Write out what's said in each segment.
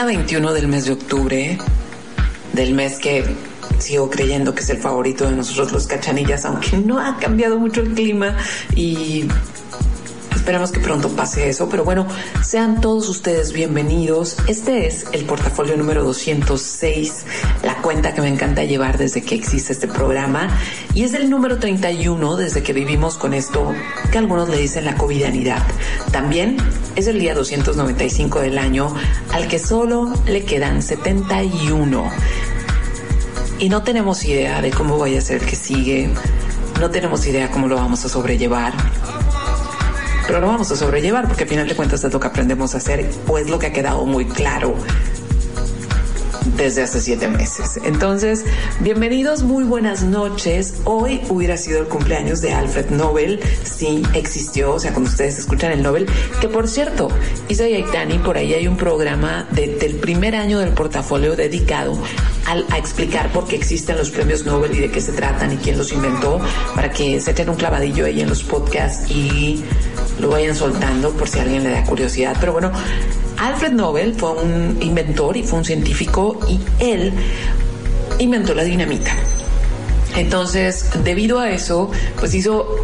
Día 21 del mes de octubre, del mes que sigo creyendo que es el favorito de nosotros los cachanillas, aunque no ha cambiado mucho el clima y Esperemos que pronto pase eso, pero bueno, sean todos ustedes bienvenidos. Este es el portafolio número 206, la cuenta que me encanta llevar desde que existe este programa, y es el número 31 desde que vivimos con esto que algunos le dicen la covidianidad. También es el día 295 del año al que solo le quedan 71. Y no tenemos idea de cómo vaya a ser el que sigue, no tenemos idea cómo lo vamos a sobrellevar pero lo vamos a sobrellevar porque al final de cuentas es lo que aprendemos a hacer o es lo que ha quedado muy claro desde hace siete meses. Entonces, bienvenidos, muy buenas noches. Hoy hubiera sido el cumpleaños de Alfred Nobel, si existió, o sea, cuando ustedes escuchan el Nobel, que por cierto, Isa Yaitani, por ahí hay un programa del primer año del portafolio dedicado a explicar por qué existen los premios Nobel y de qué se tratan y quién los inventó, para que se echen un clavadillo ahí en los podcasts y lo vayan soltando por si alguien le da curiosidad. Pero bueno, Alfred Nobel fue un inventor y fue un científico y él inventó la dinamita. Entonces, debido a eso, pues hizo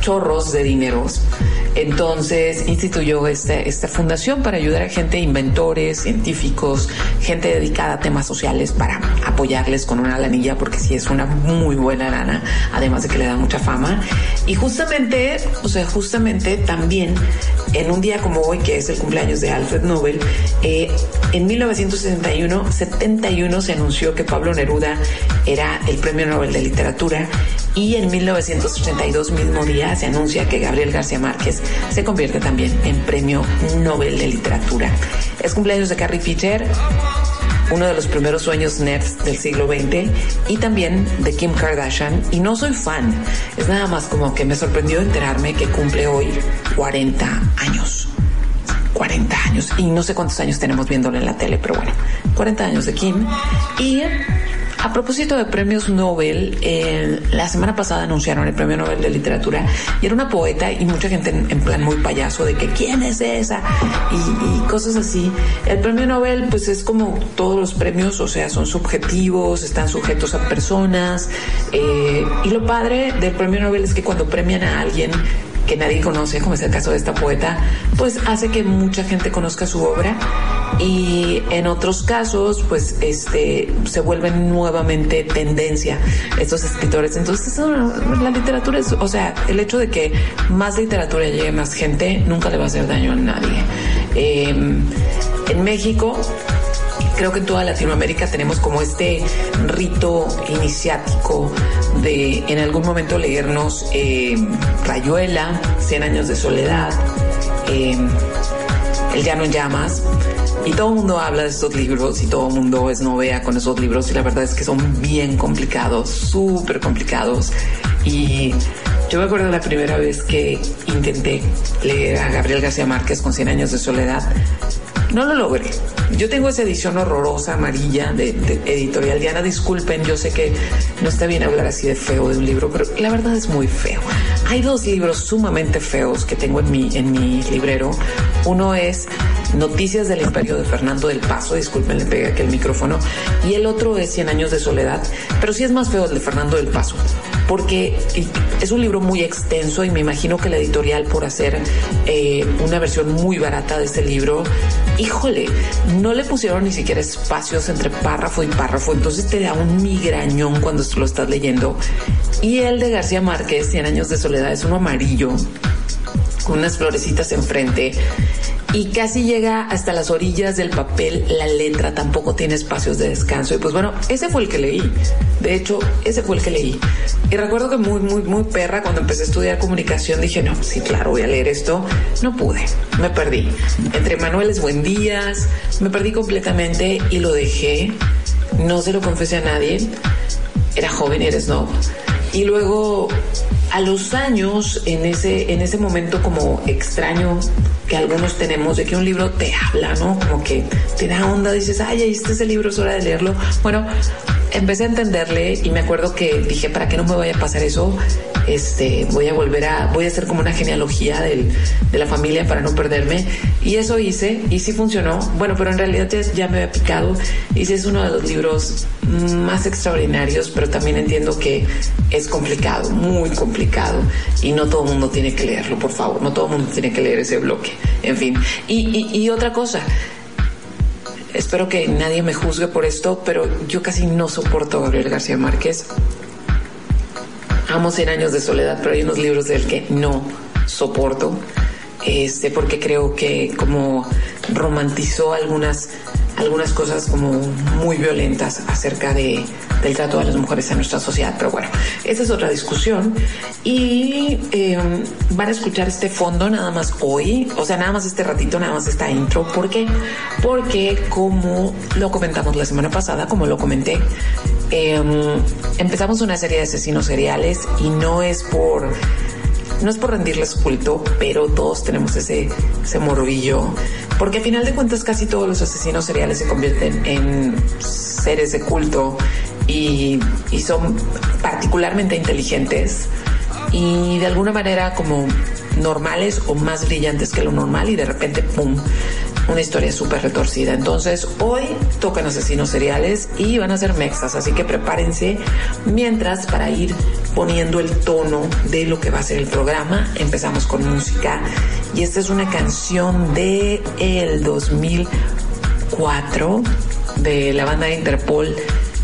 chorros de dineros entonces instituyó este, esta fundación para ayudar a gente, inventores, científicos, gente dedicada a temas sociales para apoyarles con una lanilla, porque sí es una muy buena lana, además de que le da mucha fama. Y justamente, o sea, justamente también en un día como hoy, que es el cumpleaños de Alfred Nobel, eh, en 1971 71 se anunció que Pablo Neruda era el premio Nobel de Literatura y en 1982 mismo día se anuncia que Gabriel García Márquez se convierte también en Premio Nobel de Literatura. Es cumpleaños de Carrie Fisher, uno de los primeros sueños nerds del siglo XX, y también de Kim Kardashian. Y no soy fan, es nada más como que me sorprendió enterarme que cumple hoy 40 años. 40 años, y no sé cuántos años tenemos viéndolo en la tele, pero bueno, 40 años de Kim. Y a propósito de premios Nobel, la semana pasada anunciaron el premio Nobel de Literatura y era una poeta y mucha gente en, plan muy payaso de que quién es esa y, cosas así. El premio Nobel pues es como todos los premios, o sea, son subjetivos, están sujetos a personas eh, y lo padre del premio Nobel es que cuando premian a alguien que nadie conoce, como es el caso de esta poeta, pues hace que mucha gente conozca su obra y en otros casos, pues este se vuelven nuevamente tendencia estos escritores. Entonces, la literatura es, o sea, el hecho de que más literatura llegue a más gente nunca le va a hacer daño a nadie. Em, en México creo que en toda Latinoamérica tenemos como este rito iniciático de en algún momento leernos eh, Rayuela, Cien años de soledad, eh, El llano en llamas. Y todo el mundo habla de estos libros y todo el mundo es novea con esos libros y la verdad es que son bien complicados, súper complicados. Y yo me acuerdo la primera vez que intenté leer a Gabriel García Márquez con Cien años de soledad. No lo logré. Yo tengo esa edición horrorosa amarilla de, editorial Diana. Disculpen, yo sé que no está bien hablar así de feo de un libro, pero la verdad es muy feo. Hay dos libros sumamente feos que tengo en mi, en mi librero. Uno es Noticias del Imperio de Fernando del Paso, disculpen, le pegué aquí el micrófono, y el otro es Cien años de soledad, pero sí es más feo el de Fernando del Paso, porque es un libro muy extenso y me imagino que la editorial por hacer eh, una versión muy barata de este libro, híjole, no le pusieron ni siquiera espacios entre párrafo y párrafo, entonces te da un migrañón cuando lo estás leyendo. Y el de García Márquez, Cien años de soledad, es uno amarillo con unas florecitas enfrente y casi llega hasta las orillas del papel, la letra tampoco tiene espacios de descanso. Y pues bueno, ese fue el que leí. De hecho, ese fue el que leí. Y recuerdo que muy, muy, muy perra, cuando empecé a estudiar comunicación, dije, no, sí, claro, voy a leer esto. No pude, me perdí. Entre Manueles Buendías, me perdí completamente y lo dejé. No se lo confesé a nadie. Era joven eres no. Y luego a los años, en ese, en ese momento como extraño que algunos tenemos de que un libro te habla, ¿no? Como que te da onda, dices, ay, este es el libro, es hora de leerlo. Bueno, empecé a entenderle y me acuerdo que dije, para que no me vaya a pasar eso, este, voy a volver a, voy a hacer como una genealogía del, de la familia para no perderme. Y eso hice y sí funcionó. Bueno, pero en realidad ya, me había picado y sí es uno de los libros más extraordinarios, pero también entiendo que es complicado, muy complicado y no todo el mundo tiene que leerlo, por favor, no todo el mundo tiene que leer ese bloque. En fin, y, y otra cosa, espero que nadie me juzgue por esto, pero yo casi no soporto a Gabriel García Márquez. Amo 100 años de soledad, pero hay unos libros del que no soporto, este, porque creo que como romantizó algunas, algunas cosas como muy violentas acerca de, del trato de las mujeres en nuestra sociedad. Pero bueno, esa es otra discusión. Y em, van a escuchar este fondo nada más hoy, o sea, nada más este ratito, nada más esta intro. ¿Por qué? Porque como lo comentamos la semana pasada, como lo comenté, Em, empezamos una serie de asesinos seriales y no es por no es por rendirles culto, pero todos tenemos ese, ese morbillo, porque a final de cuentas casi todos los asesinos seriales se convierten en seres de culto y, son particularmente inteligentes y de alguna manera como normales o más brillantes que lo normal y de repente, ¡pum!, una historia súper retorcida. Entonces, hoy tocan asesinos seriales y van a ser mexas, así que prepárense. Mientras, para ir poniendo el tono de lo que va a ser el programa, empezamos con música. Y esta es una canción de el 2004 de la banda Interpol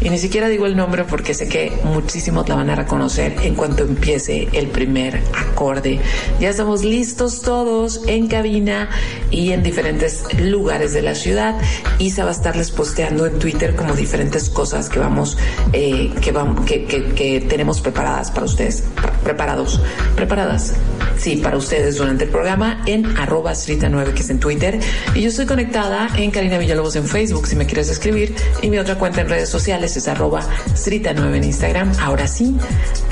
y ni siquiera digo el nombre porque sé que muchísimos la van a reconocer en cuanto empiece el primer acorde. Ya estamos listos todos en cabina y en diferentes lugares de la ciudad. Isa va a estarles posteando en Twitter como diferentes cosas que vamos, eh, que, vamos que, que, tenemos preparadas para ustedes. Preparados, preparadas. Sí, para ustedes durante el programa en arroba 9 que es en Twitter. Y yo estoy conectada en Karina Villalobos en Facebook si me quieres escribir y mi otra cuenta en redes sociales es arroba Srita9 en Instagram. Ahora sí,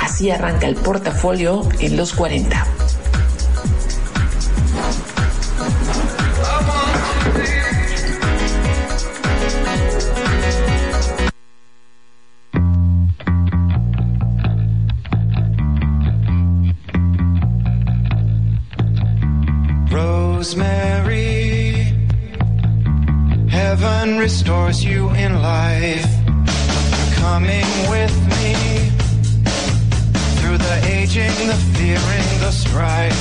así arranca el portafolio en los 40. Heaven restores you in life. coming with me through the aging, the fearing, the strife.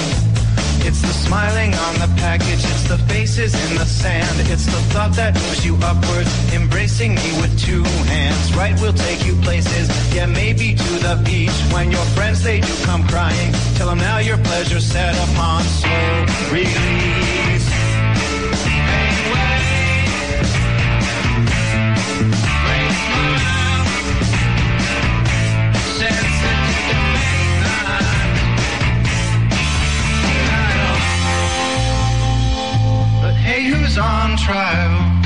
It's the smiling on the package, it's the faces in the sand, it's the thought that moves you upwards, embracing me with two hands. Right, we'll take you places, yeah, maybe to the beach. When your friends they do come crying, tell them now your pleasure set upon slow release. On trial.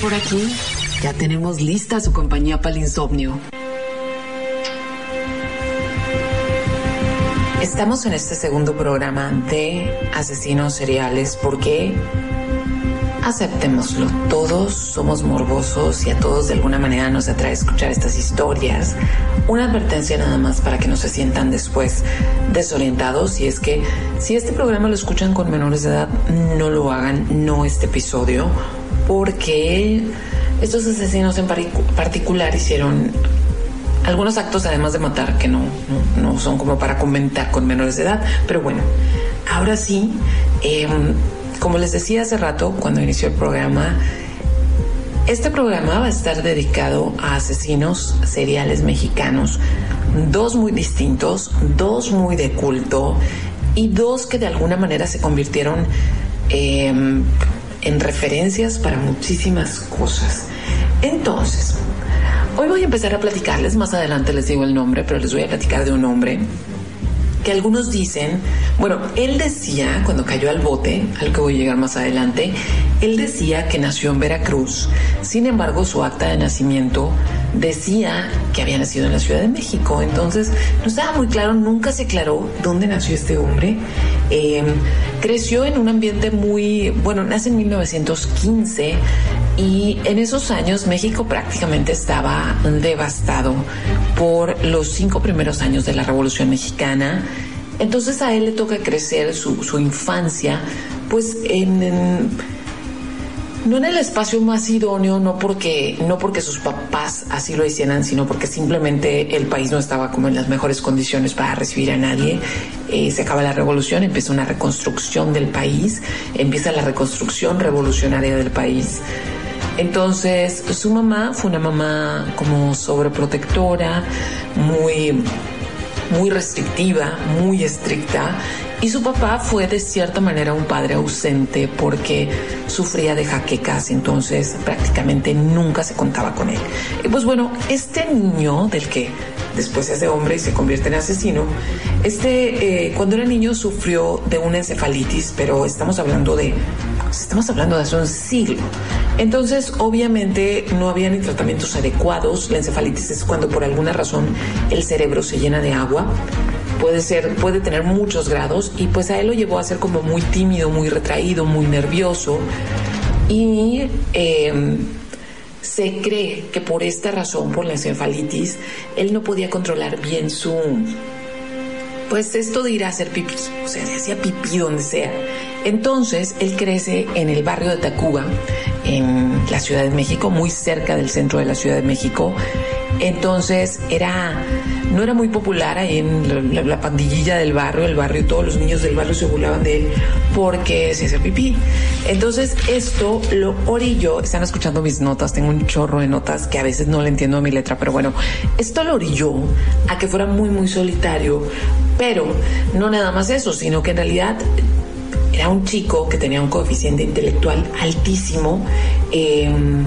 Por aquí. Ya tenemos lista su compañía para el insomnio. Estamos en este segundo programa de asesinos seriales porque aceptémoslo, todos somos morbosos y a todos de alguna manera nos atrae escuchar estas historias. Una advertencia nada más para que no se sientan después desorientados y es que si este programa lo escuchan con menores de edad, no lo hagan, no este episodio, porque estos asesinos en particular hicieron algunos actos además de matar que no, no, son como para comentar con menores de edad, pero bueno, ahora sí. Eh, como les decía hace rato cuando inició el programa, este programa va a estar dedicado a asesinos seriales mexicanos, dos muy distintos, dos muy de culto y dos que de alguna manera se convirtieron em, en referencias para muchísimas cosas. Entonces, hoy voy a empezar a platicarles, más adelante les digo el nombre, pero les voy a platicar de un hombre que algunos dicen, bueno, él decía, cuando cayó al bote, al que voy a llegar más adelante, él decía que nació en Veracruz, sin embargo su acta de nacimiento decía que había nacido en la Ciudad de México, entonces no estaba muy claro, nunca se aclaró dónde nació este hombre. Em, creció en un ambiente muy, bueno, nace en 1915 y en esos años México prácticamente estaba devastado por los cinco primeros años de la Revolución Mexicana. Entonces a él le toca crecer su, su infancia, pues en, no en el espacio más idóneo, no porque, no porque sus papás así lo hicieran, sino porque simplemente el país no estaba como en las mejores condiciones para recibir a nadie. Eh, se acaba la revolución, empieza una reconstrucción del país, empieza la reconstrucción revolucionaria del país. Entonces, su mamá fue una mamá como sobreprotectora, muy, muy restrictiva, muy estricta. Y su papá fue de cierta manera un padre ausente porque sufría de jaquecas, entonces prácticamente nunca se contaba con él. Y pues bueno, este niño del que después se hace hombre y se convierte en asesino, este eh, cuando era niño sufrió de una encefalitis, pero estamos hablando de estamos hablando de hace un siglo. Entonces, obviamente, no había ni tratamientos adecuados. La encefalitis es cuando por alguna razón el cerebro se llena de agua. Puede ser, puede tener muchos grados y pues a él lo llevó a ser como muy tímido, muy retraído, muy nervioso. Y em, se cree que por esta razón, por la encefalitis, él no podía controlar bien su, pues esto de ir a hacer pipí, o sea, se hacía pipí donde sea. Entonces, él crece en el barrio de Tacuba, en la Ciudad de México, muy cerca del centro de la Ciudad de México. Entonces, era, no era muy popular ahí en la, pandillilla del barrio, el barrio, todos los niños del barrio se burlaban de él porque se hacía pipí. Entonces, esto lo orilló, están escuchando mis notas, tengo un chorro de notas que a veces no le entiendo a mi letra, pero bueno, esto lo orilló a que fuera muy, muy solitario, pero no nada más eso, sino que en realidad era un chico que tenía un coeficiente intelectual altísimo, em,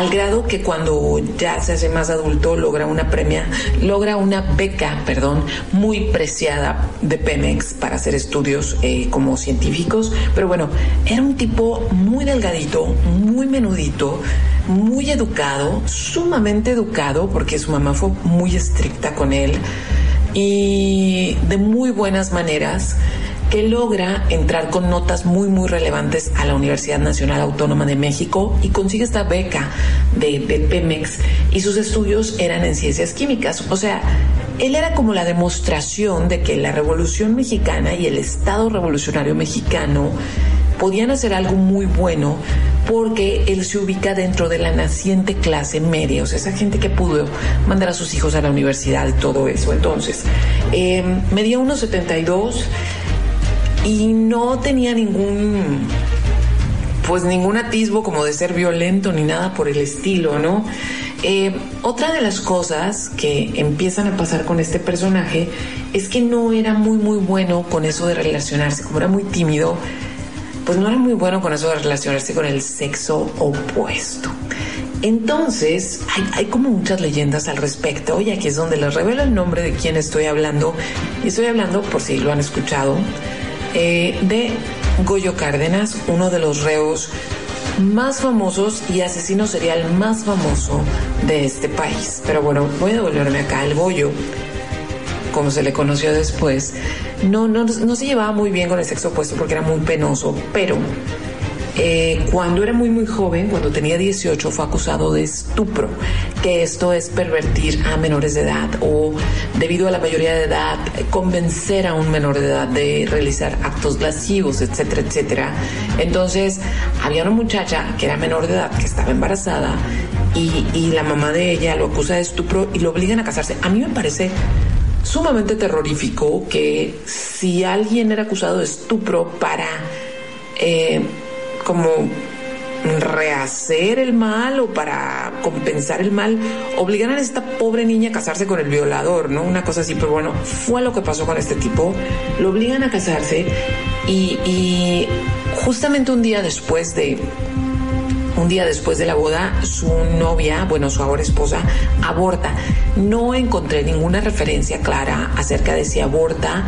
al grado que cuando ya se hace más adulto logra una premia, logra una beca, perdón, muy preciada de Pemex para hacer estudios eh, como científicos. Pero bueno, era un tipo muy delgadito, muy menudito, muy educado, sumamente educado, porque su mamá fue muy estricta con él y de muy buenas maneras que logra entrar con notas muy muy relevantes a la Universidad Nacional Autónoma de México y consigue esta beca de, Pemex y sus estudios eran en ciencias químicas. O sea, él era como la demostración de que la Revolución Mexicana y el Estado Revolucionario Mexicano podían hacer algo muy bueno porque él se ubica dentro de la naciente clase media, o sea, esa gente que pudo mandar a sus hijos a la universidad y todo eso. Entonces, eh, medía 1,72 y no tenía ningún pues ningún atisbo como de ser violento ni nada por el estilo, ¿no? Eh, otra de las cosas que empiezan a pasar con este personaje es que no era muy muy bueno con eso de relacionarse, como era muy tímido, pues no era muy bueno con eso de relacionarse con el sexo opuesto. Entonces, hay, hay, como muchas leyendas al respecto, y aquí es donde les revelo el nombre de quien estoy hablando. Y estoy hablando, por si lo han escuchado, eh, de Goyo Cárdenas, uno de los reos más famosos y asesino serial más famoso de este país. Pero bueno, voy a devolverme acá al Goyo, como se le conoció después. No, no, no se llevaba muy bien con el sexo opuesto porque era muy penoso, pero eh, cuando era muy muy joven, cuando tenía 18, fue acusado de estupro, que esto es pervertir a menores de edad o debido a la mayoría de edad, convencer a un menor de edad de realizar actos lascivos, etcétera, etcétera. Entonces, había una muchacha que era menor de edad, que estaba embarazada y, la mamá de ella lo acusa de estupro y lo obligan a casarse. A mí me parece sumamente terrorífico que si alguien era acusado de estupro para... Eh, como rehacer el mal o para compensar el mal, obligan a esta pobre niña a casarse con el violador, ¿no? Una cosa así, pero bueno, fue lo que pasó con este tipo. Lo obligan a casarse y, y justamente un día después de un día después de la boda, su novia, bueno, su ahora esposa, aborta. No encontré ninguna referencia clara acerca de si aborta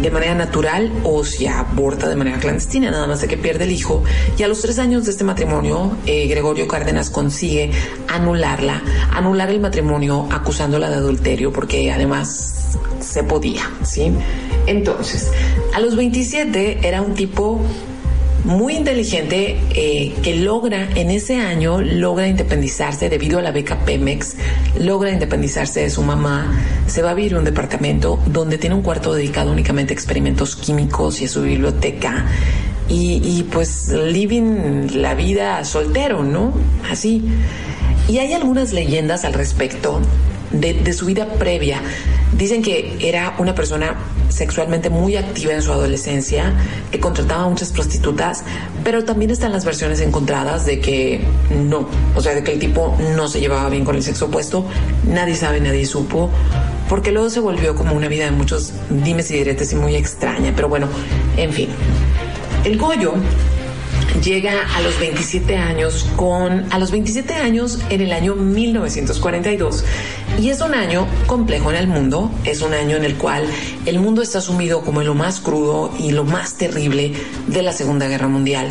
de manera natural o si aborta de manera clandestina, nada más de que pierde el hijo. Y a los tres años de este matrimonio, eh, Gregorio Cárdenas consigue anularla, anular el matrimonio acusándola de adulterio, porque además se podía, ¿sí? Entonces, a los 27 era un tipo muy inteligente eh, que logra en ese año, logra independizarse debido a la beca Pemex, logra independizarse de su mamá, se va a vivir a un departamento donde tiene un cuarto dedicado únicamente a experimentos químicos y a su biblioteca. Y, pues living la vida soltero, ¿no? Así. Y hay algunas leyendas al respecto de, su vida previa. Dicen que era una persona sexualmente muy activa en su adolescencia, que contrataba a muchas prostitutas, pero también están las versiones encontradas de que no, o sea, de que el tipo no se llevaba bien con el sexo opuesto, nadie sabe, nadie supo, porque luego se volvió como una vida de muchos dimes y diretes y muy extraña, pero bueno, en fin. El Goyo llega a los 27 años con a los 27 años en el año 1942 y es un año complejo en el mundo, es un año en el cual el mundo está sumido como en lo más crudo y lo más terrible de la Segunda Guerra Mundial.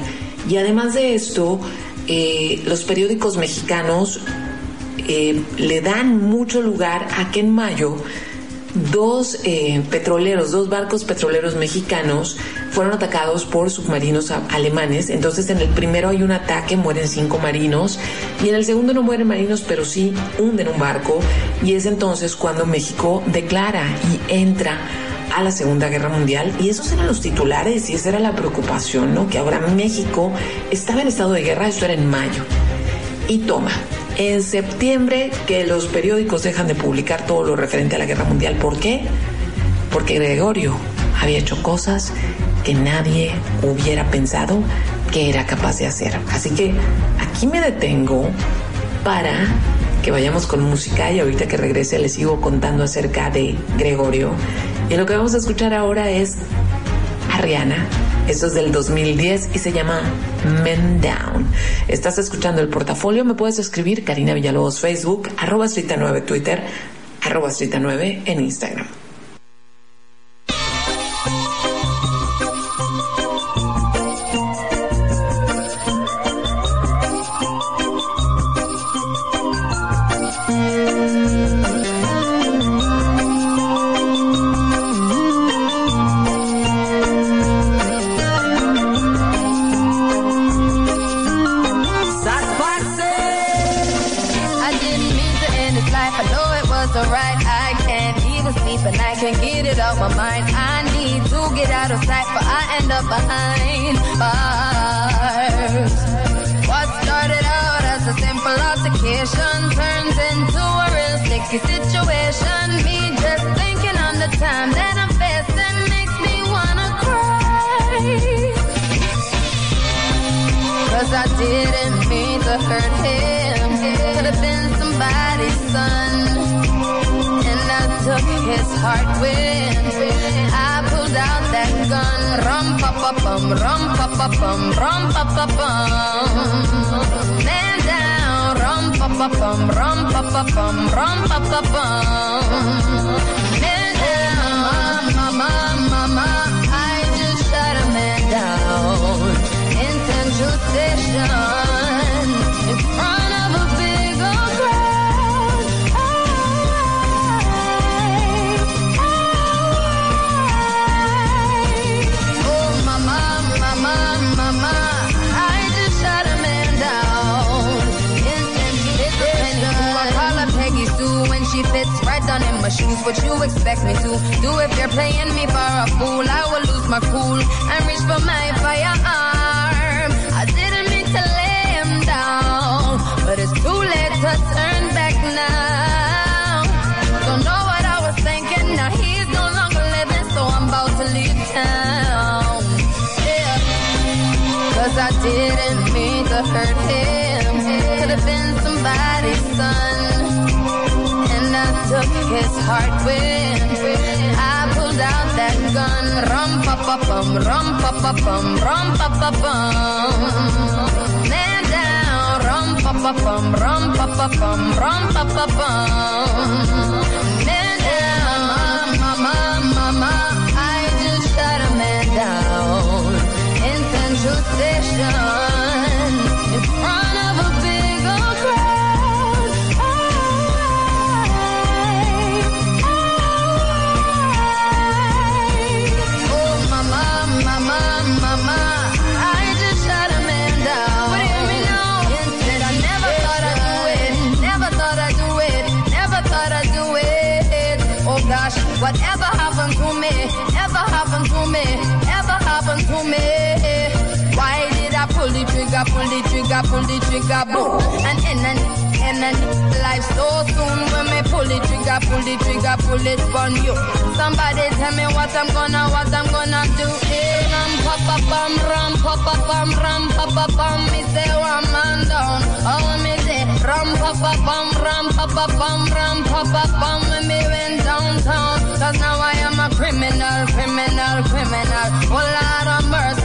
Y además de esto, eh, los periódicos mexicanos eh, le dan mucho lugar a que en mayo dos eh, petroleros, dos barcos petroleros mexicanos fueron atacados por submarinos alemanes. Entonces en el primero hay un ataque, mueren cinco marinos y en el segundo no mueren marinos, pero sí hunden un barco y es entonces cuando México declara y entra a la Segunda Guerra Mundial y esos eran los titulares y esa era la preocupación, ¿no? Que ahora México estaba en estado de guerra, esto era en mayo. Y toma, en septiembre que los periódicos dejan de publicar todo lo referente a la guerra mundial. ¿Por qué? Porque Gregorio había hecho cosas que nadie hubiera pensado que era capaz de hacer. Así que aquí me detengo para que vayamos con música y ahorita que regrese les sigo contando acerca de Gregorio. Y lo que vamos a escuchar ahora es a Rihanna esto es del 2010 y se llama Men Down. Estás escuchando el portafolio, me puedes escribir Karina Villalobos Facebook, arroba 9 Twitter, arroba 9 en Instagram. conversation turns into a real sticky situation. Me just thinking on the time that I'm facing makes me wanna cry. Cause I didn't mean to hurt him. Could have been somebody's son. And I took his heart when I pulled out that gun. Rum pa pa bum, rum pa pa bum, rum pa pa bum pa pam, rum pa pa pam, rum pa pa pam. My shoes. What you expect me to do if you're playing me for a fool? I will lose my cool and reach for my firearm. I didn't mean to lay him down, but it's too late to turn back now. Don't know what I was thinking. Now he's no longer living, so I'm about to leave town. Yeah. Cause I didn't mean to hurt him. Could have been somebody's son. Took his heart with. I pulled out that gun. Rum pa pa bum, rum pa pa bum, rum pa pa bum. Man down, rum pa pa bum, rum pa pa bum, rum pa pa bum. Man down, mama, mama, I just shot a man down in Central Station whatever happened to me? Ever happened to me? Ever happened to me? Why did I pull the trigger, pull the trigger, pull the trigger, boom? And in and and then life so soon when me pull the trigger, pull the trigger, pull it on you. Somebody tell me what I'm gonna, what I'm gonna do. Eh, ram pa pa bum, ram pa pa bum, ram pa pa bum. Me say one man down, oh me say ram pa pa bum, ram pa pa bum, ram pa pa bum. When me went downtown, 'cause now I am a criminal, criminal, criminal. Oh Lord of mercy,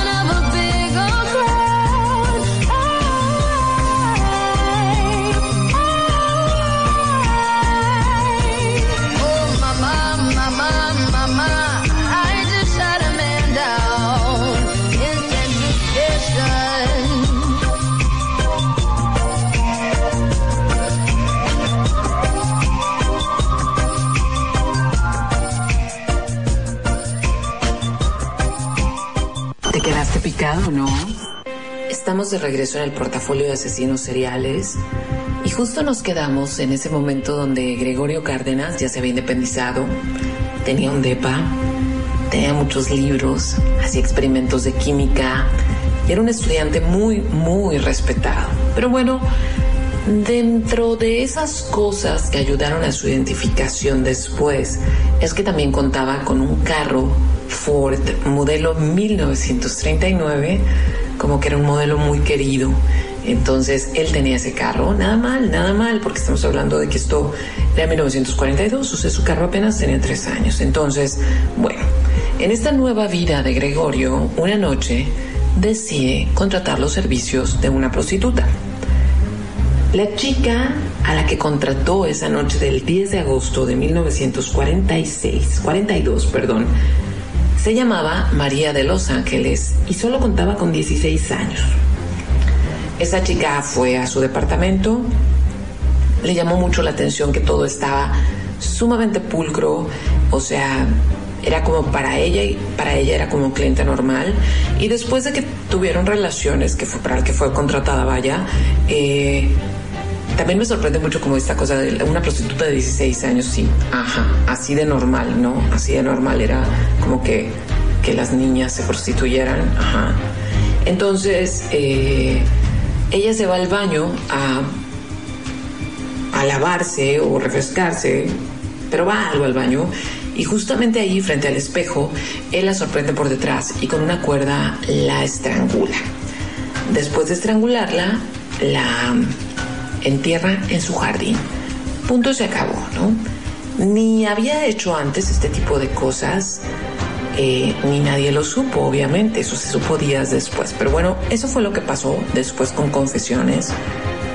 no? Estamos de regreso en el portafolio de asesinos seriales y justo nos quedamos en ese momento donde Gregorio Cárdenas ya se había independizado, tenía un depa, tenía muchos libros, hacía experimentos de química y era un estudiante muy, muy respetado. Pero bueno, dentro de esas cosas que ayudaron a su identificación después es que también contaba con un carro Ford modelo 1939, como que era un modelo muy querido. Entonces él tenía ese carro, nada mal, nada mal, porque estamos hablando de que esto era 1942, o sea, su carro apenas tenía tres años. Entonces, bueno, en esta nueva vida de Gregorio, una noche decide contratar los servicios de una prostituta. La chica a la que contrató esa noche del 10 de agosto de 1946, 42, perdón, se llamaba María de Los Ángeles y solo contaba con 16 años. Esa chica fue a su departamento, le llamó mucho la atención que todo estaba sumamente pulcro, o sea, era como para ella y para ella era como un cliente normal. Y después de que tuvieron relaciones, que fue para el que fue contratada, vaya, eh, también me sorprende mucho como esta cosa de una prostituta de 16 años, sí, ajá, así de normal, ¿no? Así de normal era como que, que las niñas se prostituyeran, ajá. Entonces, eh, ella se va al baño a, a lavarse o refrescarse, pero va algo al baño y justamente ahí frente al espejo él la sorprende por detrás y con una cuerda la estrangula. Después de estrangularla, la entierra en su jardín. Punto se acabó, ¿no? Ni había hecho antes este tipo de cosas, eh, ni nadie lo supo, obviamente, eso se supo días después. Pero bueno, eso fue lo que pasó después con confesiones.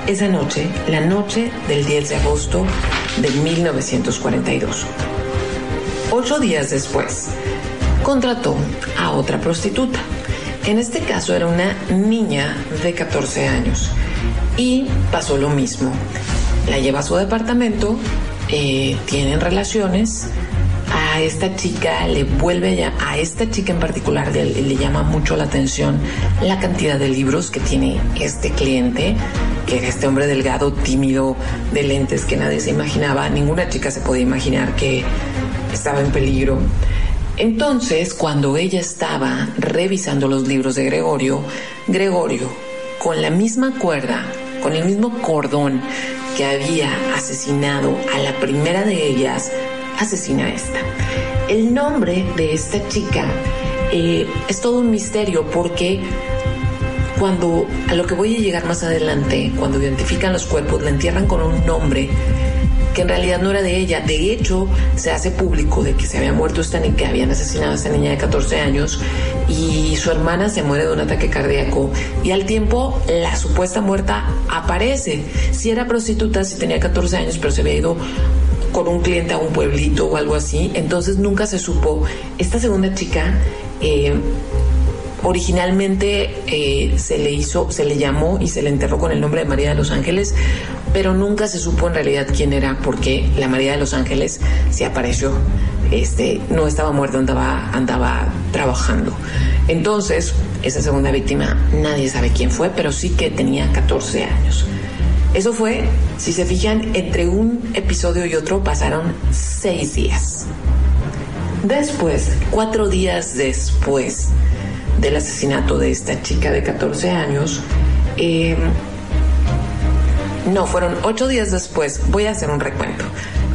Esa noche, la noche del 10 de agosto de 1942. Ocho días después, contrató a otra prostituta. En este caso era una niña de 14 años. Y pasó lo mismo. la lleva a su departamento, eh, tienen relaciones, a esta chica le vuelve a, a esta chica en particular le, le, llama mucho la atención la cantidad de libros que tiene este cliente, que era este hombre delgado, tímido, de lentes que nadie se imaginaba, ninguna chica se podía imaginar que estaba en peligro. Entonces, cuando ella estaba revisando los libros de Gregorio, Gregorio, con la misma cuerda, con el mismo cordón que había asesinado a la primera de ellas, asesina a esta. El nombre de esta chica eh, es todo un misterio porque cuando a lo que voy a llegar más adelante, cuando identifican los cuerpos, la entierran con un nombre que en realidad no era de ella. De hecho, se hace público de que se había muerto esta niña, que habían asesinado a esta niña de 14 años y su hermana se muere de un ataque cardíaco y al tiempo la supuesta muerta aparece. Si era prostituta, si tenía 14 años, pero se había ido con un cliente a un pueblito o algo así, entonces nunca se supo. Esta segunda chica eh, originalmente eh, se le hizo, se le llamó y se le enterró con el nombre de María de los Ángeles, pero nunca se supo en realidad quién era, porque la María de los Ángeles se apareció, este, no estaba muerta, andaba, andaba trabajando. Entonces, esa segunda víctima, nadie sabe quién fue, pero sí que tenía 14 años. Eso fue, si se fijan, entre un episodio y otro pasaron seis días. Después, cuatro días después del asesinato de esta chica de 14 años, eh, no, fueron ocho días después, voy a hacer un recuento.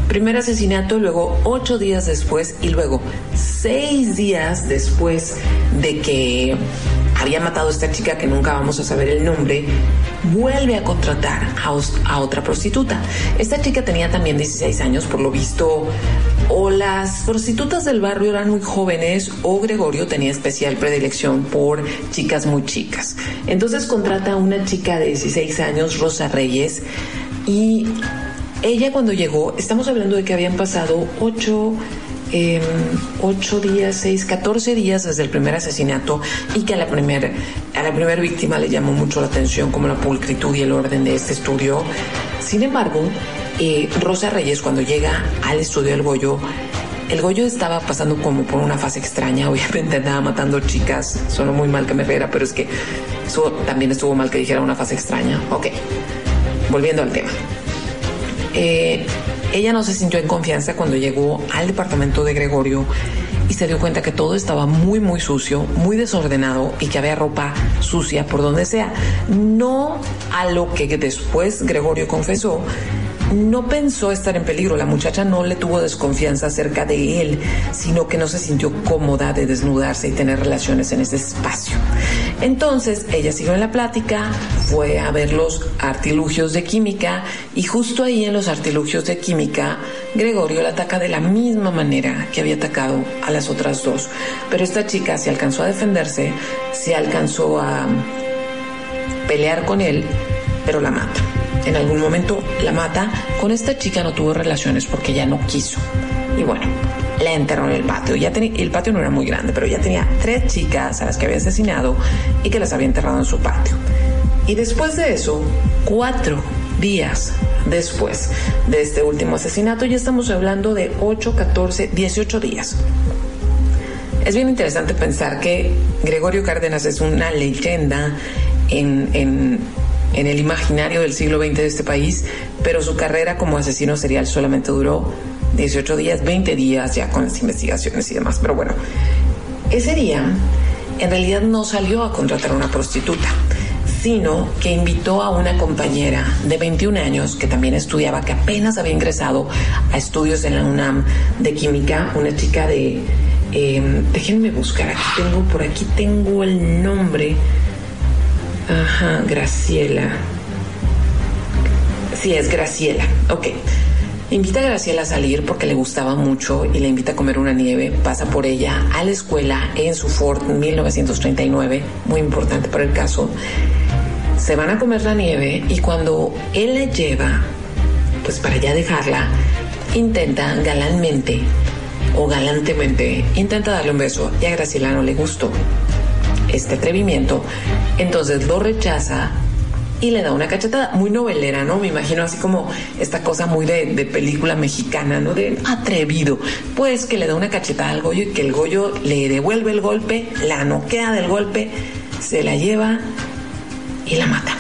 Primer asesinato, luego ocho días después y luego seis días después de que había matado a esta chica que nunca vamos a saber el nombre, vuelve a contratar a, otra prostituta. Esta chica tenía también 16 años, por lo visto, o las prostitutas del barrio eran muy jóvenes o Gregorio tenía especial predilección por chicas muy chicas. Entonces contrata a una chica de 16 años, Rosa Reyes, y ella cuando llegó, estamos hablando de que habían pasado 8 eh, 8 días, 6, 14 días desde el primer asesinato y que a la primera a la primer víctima le llamó mucho la atención como la pulcritud y el orden de este estudio. Sin embargo, eh, Rosa Reyes cuando llega al estudio del Goyo, el Goyo estaba pasando como por una fase extraña, obviamente andaba matando chicas, sonó muy mal que me riera, pero es que eso también estuvo mal que dijera una fase extraña. Ok, volviendo al tema. Eh, ella no se sintió en confianza cuando llegó al departamento de Gregorio y se dio cuenta que todo estaba muy, muy sucio, muy desordenado y que había ropa sucia por donde sea. No a lo que después Gregorio confesó, no pensó estar en peligro. La muchacha no le tuvo desconfianza acerca de él, sino que no se sintió cómoda de desnudarse y tener relaciones en ese espacio. Entonces ella siguió en la plática, fue a ver los artilugios de química y justo ahí en los artilugios de química, Gregorio la ataca de la misma manera que había atacado a las otras dos. Pero esta chica se alcanzó a defenderse, se alcanzó a pelear con él, pero la mata. En algún momento la mata. Con esta chica no tuvo relaciones porque ya no quiso. Y bueno, la enterró en el patio. Ya tenía, el patio no era muy grande, pero ya tenía tres chicas a las que había asesinado y que las había enterrado en su patio. Y después de eso, cuatro días después de este último asesinato, ya estamos hablando de 8, 14, 18 días. Es bien interesante pensar que Gregorio Cárdenas es una leyenda en, en, en el imaginario del siglo XX de este país, pero su carrera como asesino serial solamente duró 18 días, 20 días ya con las investigaciones y demás. Pero bueno, ese día en realidad no salió a contratar a una prostituta, sino que invitó a una compañera de 21 años que también estudiaba, que apenas había ingresado a estudios en la UNAM de química, una chica de... Eh, déjenme buscar, aquí tengo, por aquí tengo el nombre. Ajá, Graciela. Sí, es Graciela. Ok. Invita a Graciela a salir porque le gustaba mucho y le invita a comer una nieve. Pasa por ella a la escuela en su Ford 1939, muy importante para el caso. Se van a comer la nieve y cuando él la lleva, pues para ya dejarla, intenta galánmente o galantemente, intenta darle un beso y a Graciela no le gustó este atrevimiento. Entonces lo rechaza y le da una cachetada, muy novelera, ¿no? Me imagino así como esta cosa muy de, de película mexicana, ¿no? De atrevido. Pues que le da una cachetada al Goyo y que el Goyo le devuelve el golpe, la noquea del golpe, se la lleva y la mata,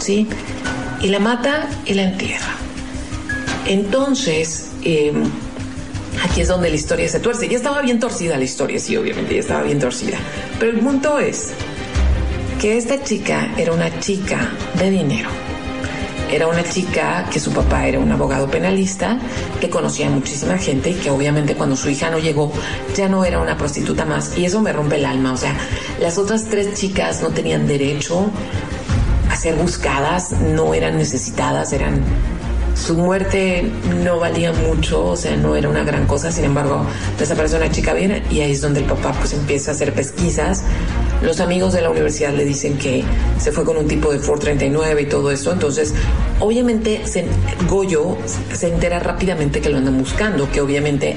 ¿sí? Y la mata y la entierra. Entonces, eh, aquí es donde la historia se tuerce. Ya estaba bien torcida la historia, sí, obviamente, ya estaba bien torcida. Pero el punto es que esta chica era una chica de dinero. Era una chica que su papá era un abogado penalista, que conocía a muchísima gente y que obviamente cuando su hija no llegó ya no era una prostituta más. Y eso me rompe el alma. O sea, las otras tres chicas no tenían derecho a ser buscadas, no eran necesitadas, eran su muerte no valía mucho, o sea, no era una gran cosa, sin embargo, desapareció una chica bien y ahí es donde el papá pues empieza a hacer pesquisas. Los amigos de la universidad le dicen que se fue con un tipo de Ford 39 y todo eso, entonces obviamente se, Goyo se entera rápidamente que lo andan buscando, que obviamente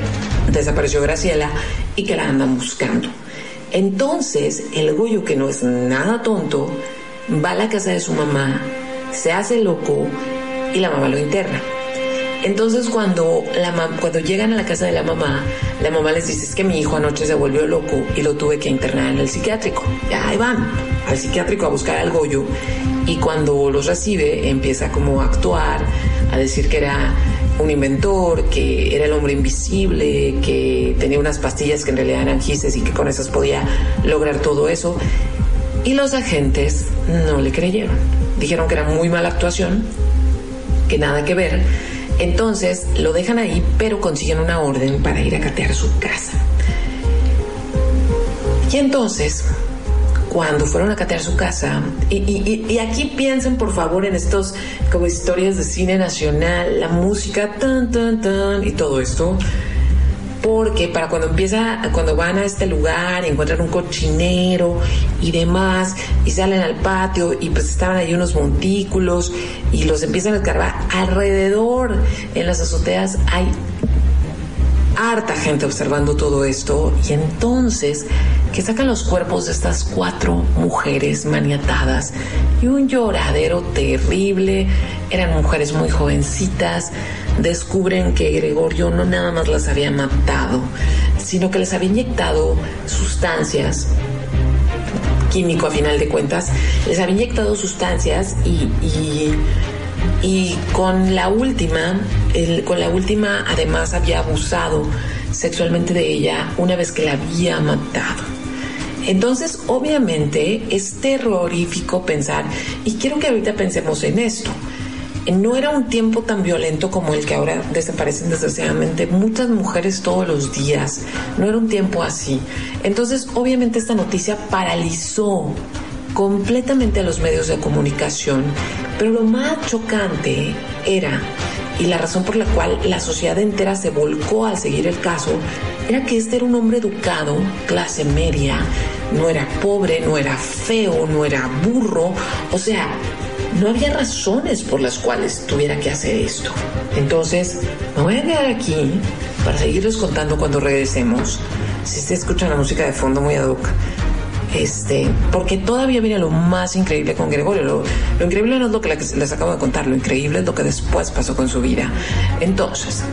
desapareció Graciela y que la andan buscando. Entonces, el Goyo, que no es nada tonto, va a la casa de su mamá, se hace loco y la mamá lo interna. Entonces cuando, la cuando llegan a la casa de la mamá, la mamá les dice es que mi hijo anoche se volvió loco y lo tuve que internar en el psiquiátrico. Ya ahí van al psiquiátrico a buscar al Goyo y cuando los recibe empieza como a actuar, a decir que era un inventor, que era el hombre invisible, que tenía unas pastillas que en realidad eran gises y que con esas podía lograr todo eso. Y los agentes no le creyeron. Dijeron que era muy mala actuación, que nada que ver. Entonces lo dejan ahí, pero consiguen una orden para ir a catear su casa. Y entonces, cuando fueron a catear su casa, y, y, aquí piensen por favor en estos como historias de cine nacional, la música, tan, tan, tan, y todo esto, porque para cuando empieza, cuando van a este lugar, encuentran un cochinero y demás, y salen al patio y pues estaban ahí unos montículos y los empiezan a escarbar. Alrededor en las azoteas hay harta gente observando todo esto y entonces que sacan los cuerpos de estas cuatro mujeres maniatadas y un lloradero terrible. Eran mujeres muy jovencitas. Descubren que Gregorio no nada más las había matado, sino que les había inyectado sustancias químico a final de cuentas, les había inyectado sustancias y, y, con la última, con la última además había abusado sexualmente de ella una vez que la había matado. Entonces, obviamente, es terrorífico pensar, y quiero que ahorita pensemos en esto. No era un tiempo tan violento como el que ahora desaparecen desgraciadamente muchas mujeres todos los días. No era un tiempo así. Entonces, obviamente, esta noticia paralizó completamente a los medios de comunicación, pero lo más chocante era, y la razón por la cual la sociedad entera se volcó al seguir el caso, era que este era un hombre educado, clase media, no era pobre, no era feo, no era burro, o sea, no había razones por las cuales tuviera que hacer esto. Entonces, me voy a quedar aquí para seguirles contando cuando regresemos. Si se escucha la música de fondo muy ad hoc, este, porque todavía viene lo más increíble con Gregorio. Lo, lo, increíble no es lo que les acabo de contar, lo increíble es lo que después pasó con su vida. Entonces,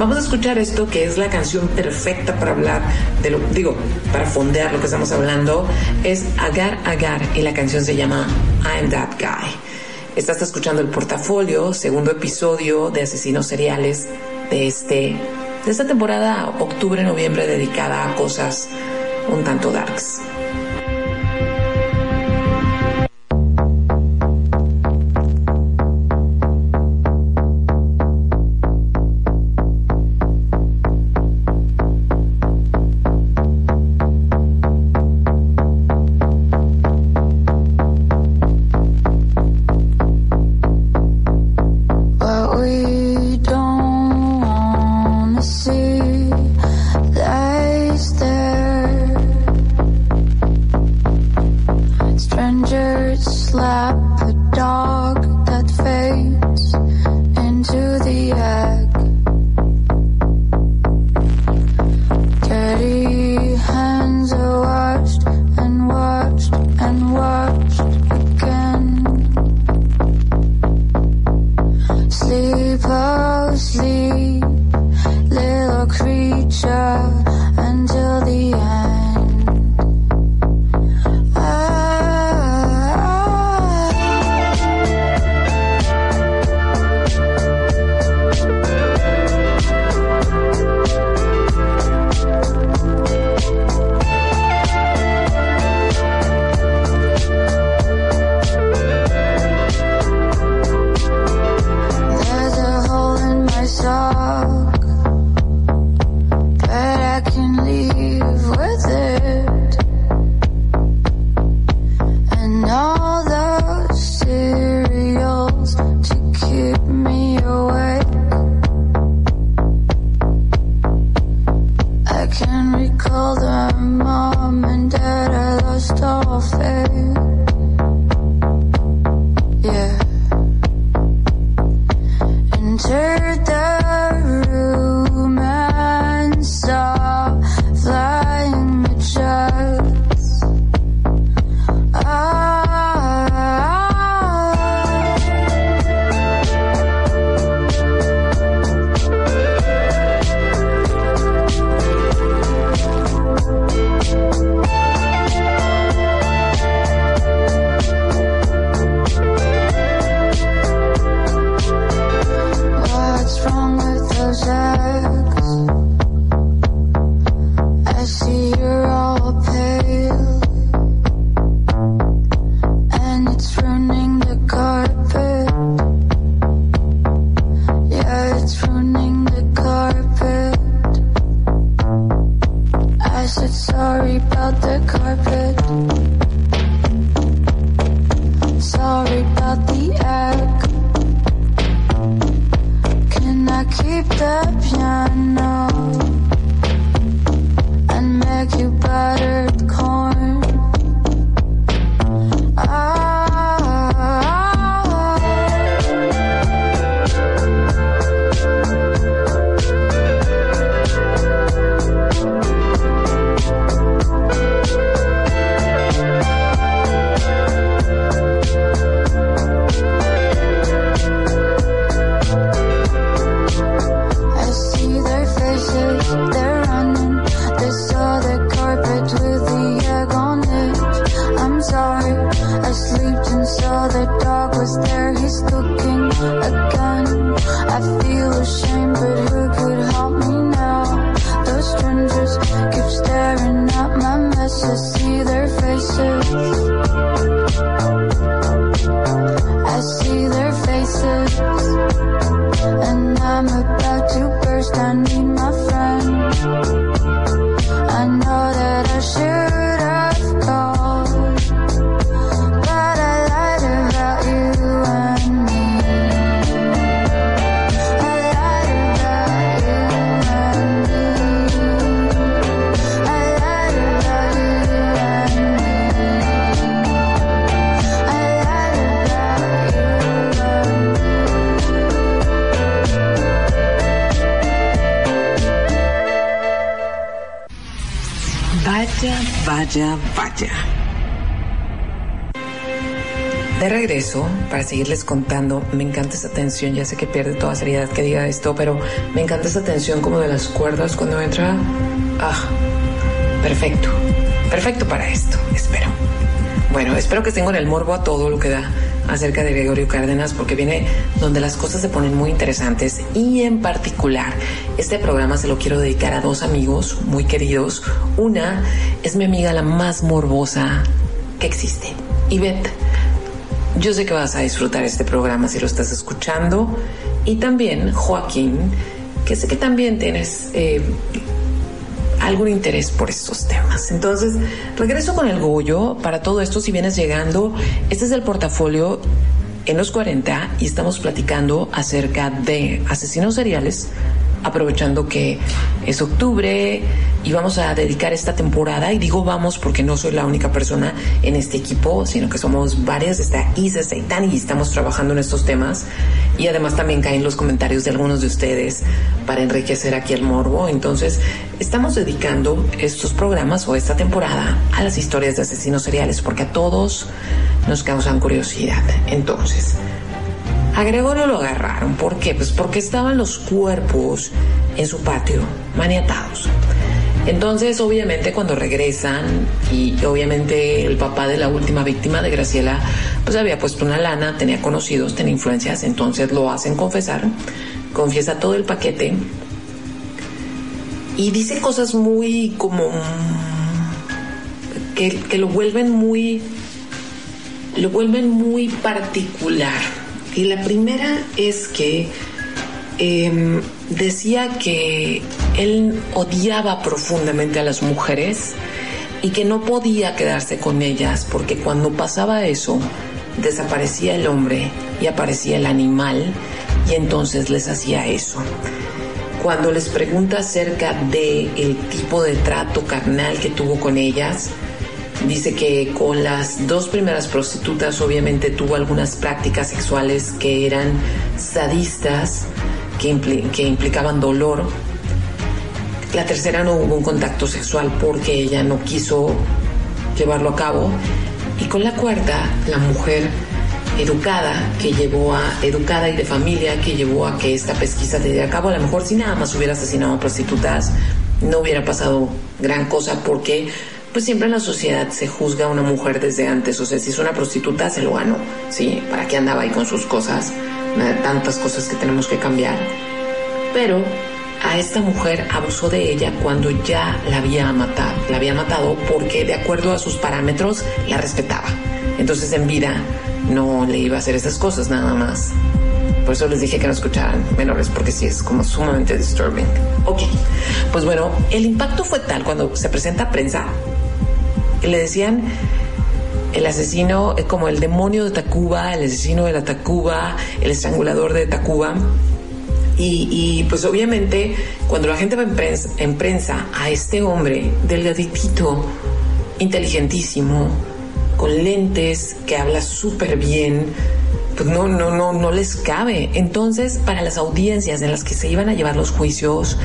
vamos a escuchar esto que es la canción perfecta para hablar de lo, digo, para fondear lo que estamos hablando. Es Agar Agar y la canción se llama I'm That Guy. Estás escuchando el portafolio, segundo episodio de Asesinos Seriales de este de esta temporada octubre-noviembre dedicada a cosas un tanto darks. pressure. Seguirles contando, me encanta esa tensión, ya sé que pierde toda seriedad que diga esto, pero me encanta esa tensión como de las cuerdas cuando entra... Ah, perfecto, perfecto para esto, espero. Bueno, espero que tengan el morbo a todo lo que da acerca de Gregorio Cárdenas porque viene donde las cosas se ponen muy interesantes y en particular este programa se lo quiero dedicar a dos amigos muy queridos. Una es mi amiga la más morbosa que existe, Ivette. Yo sé que vas a disfrutar este programa si lo estás escuchando y también Joaquín, que sé que también tienes eh, algún interés por estos temas. Entonces, regreso con el Goyo. Para todo esto, si vienes llegando, este es el portafolio en los 40 y estamos platicando acerca de asesinos seriales, aprovechando que es octubre y vamos a dedicar esta temporada. Y digo vamos porque no soy la única persona en este equipo, sino que somos varias. Está Isa, Saitán y estamos trabajando en estos temas. Y además también caen los comentarios de algunos de ustedes para enriquecer aquí el morbo. Entonces, estamos dedicando estos programas o esta temporada a las historias de asesinos seriales porque a todos nos causan curiosidad. Entonces, a Gregorio lo agarraron. ¿Por qué? Pues porque estaban los cuerpos en su patio maniatados. Entonces, obviamente, cuando regresan, y obviamente el papá de la última víctima de Graciela, pues había puesto una lana, tenía conocidos, tenía influencias, entonces lo hacen confesar, confiesa todo el paquete y dice cosas muy como mm, que, que lo vuelven muy, lo vuelven muy particular. Y la primera es que eh, decía que él odiaba profundamente a las mujeres y que no podía quedarse con ellas porque cuando pasaba eso desaparecía el hombre y aparecía el animal y entonces les hacía eso. Cuando les pregunta acerca de el tipo de trato carnal que tuvo con ellas, Dice que con las dos primeras prostitutas obviamente tuvo algunas prácticas sexuales que eran sadistas, que, impli que, implicaban dolor. La tercera no hubo un contacto sexual porque ella no quiso llevarlo a cabo. Y con la cuarta, la mujer educada que llevó a educada y de familia que llevó a que esta pesquisa se diera a cabo. A lo mejor si nada más hubiera asesinado a prostitutas no hubiera pasado gran cosa porque pues siempre en la sociedad se juzga a una mujer desde antes. O sea, si es una prostituta, se lo ganó. ¿Sí? ¿Para qué andaba ahí con sus cosas? Tantas cosas que tenemos que cambiar. Pero a esta mujer abusó de ella cuando ya la había matado. La había matado porque, de acuerdo a sus parámetros, la respetaba. Entonces, en vida, no le iba a hacer esas cosas nada más. Por eso les dije que no escucharan menores, porque sí es como sumamente disturbing. Ok, pues bueno, el impacto fue tal cuando se presenta a prensa le decían el asesino es como el demonio de Tacuba, el asesino de la Tacuba, el estrangulador de Tacuba. Y, pues obviamente cuando la gente va en prensa, en prensa a este hombre delgaditito, inteligentísimo, con lentes, que habla súper bien, pues no, no, no, no les cabe. Entonces, para las audiencias en las que se iban a llevar los juicios,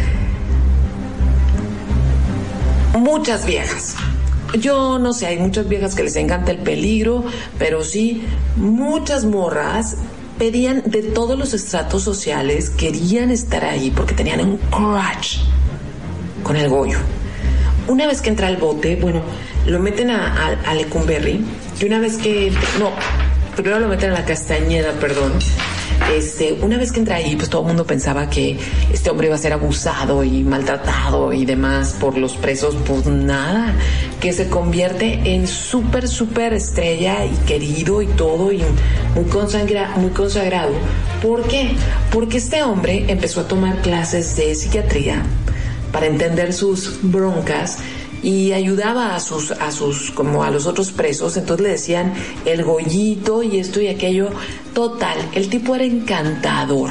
muchas viejas, yo no sé, hay muchas viejas que les encanta el peligro, pero sí, muchas morras pedían de todos los estratos sociales, querían estar ahí porque tenían un crush con el Goyo. Una vez que entra al bote, bueno, lo meten a, a, a Lecumberri y una vez que... No, primero lo meten a la Castañeda, perdón. Este, una vez que entra ahí, pues todo el mundo pensaba que este hombre iba a ser abusado y maltratado y demás por los presos, pues nada, que se convierte en súper, súper estrella y querido y todo y muy, consagra- muy consagrado. ¿Por qué? Porque este hombre empezó a tomar clases de psiquiatría para entender sus broncas y ayudaba a sus a sus como a los otros presos. Entonces le decían el gollito y esto y aquello total el tipo era encantador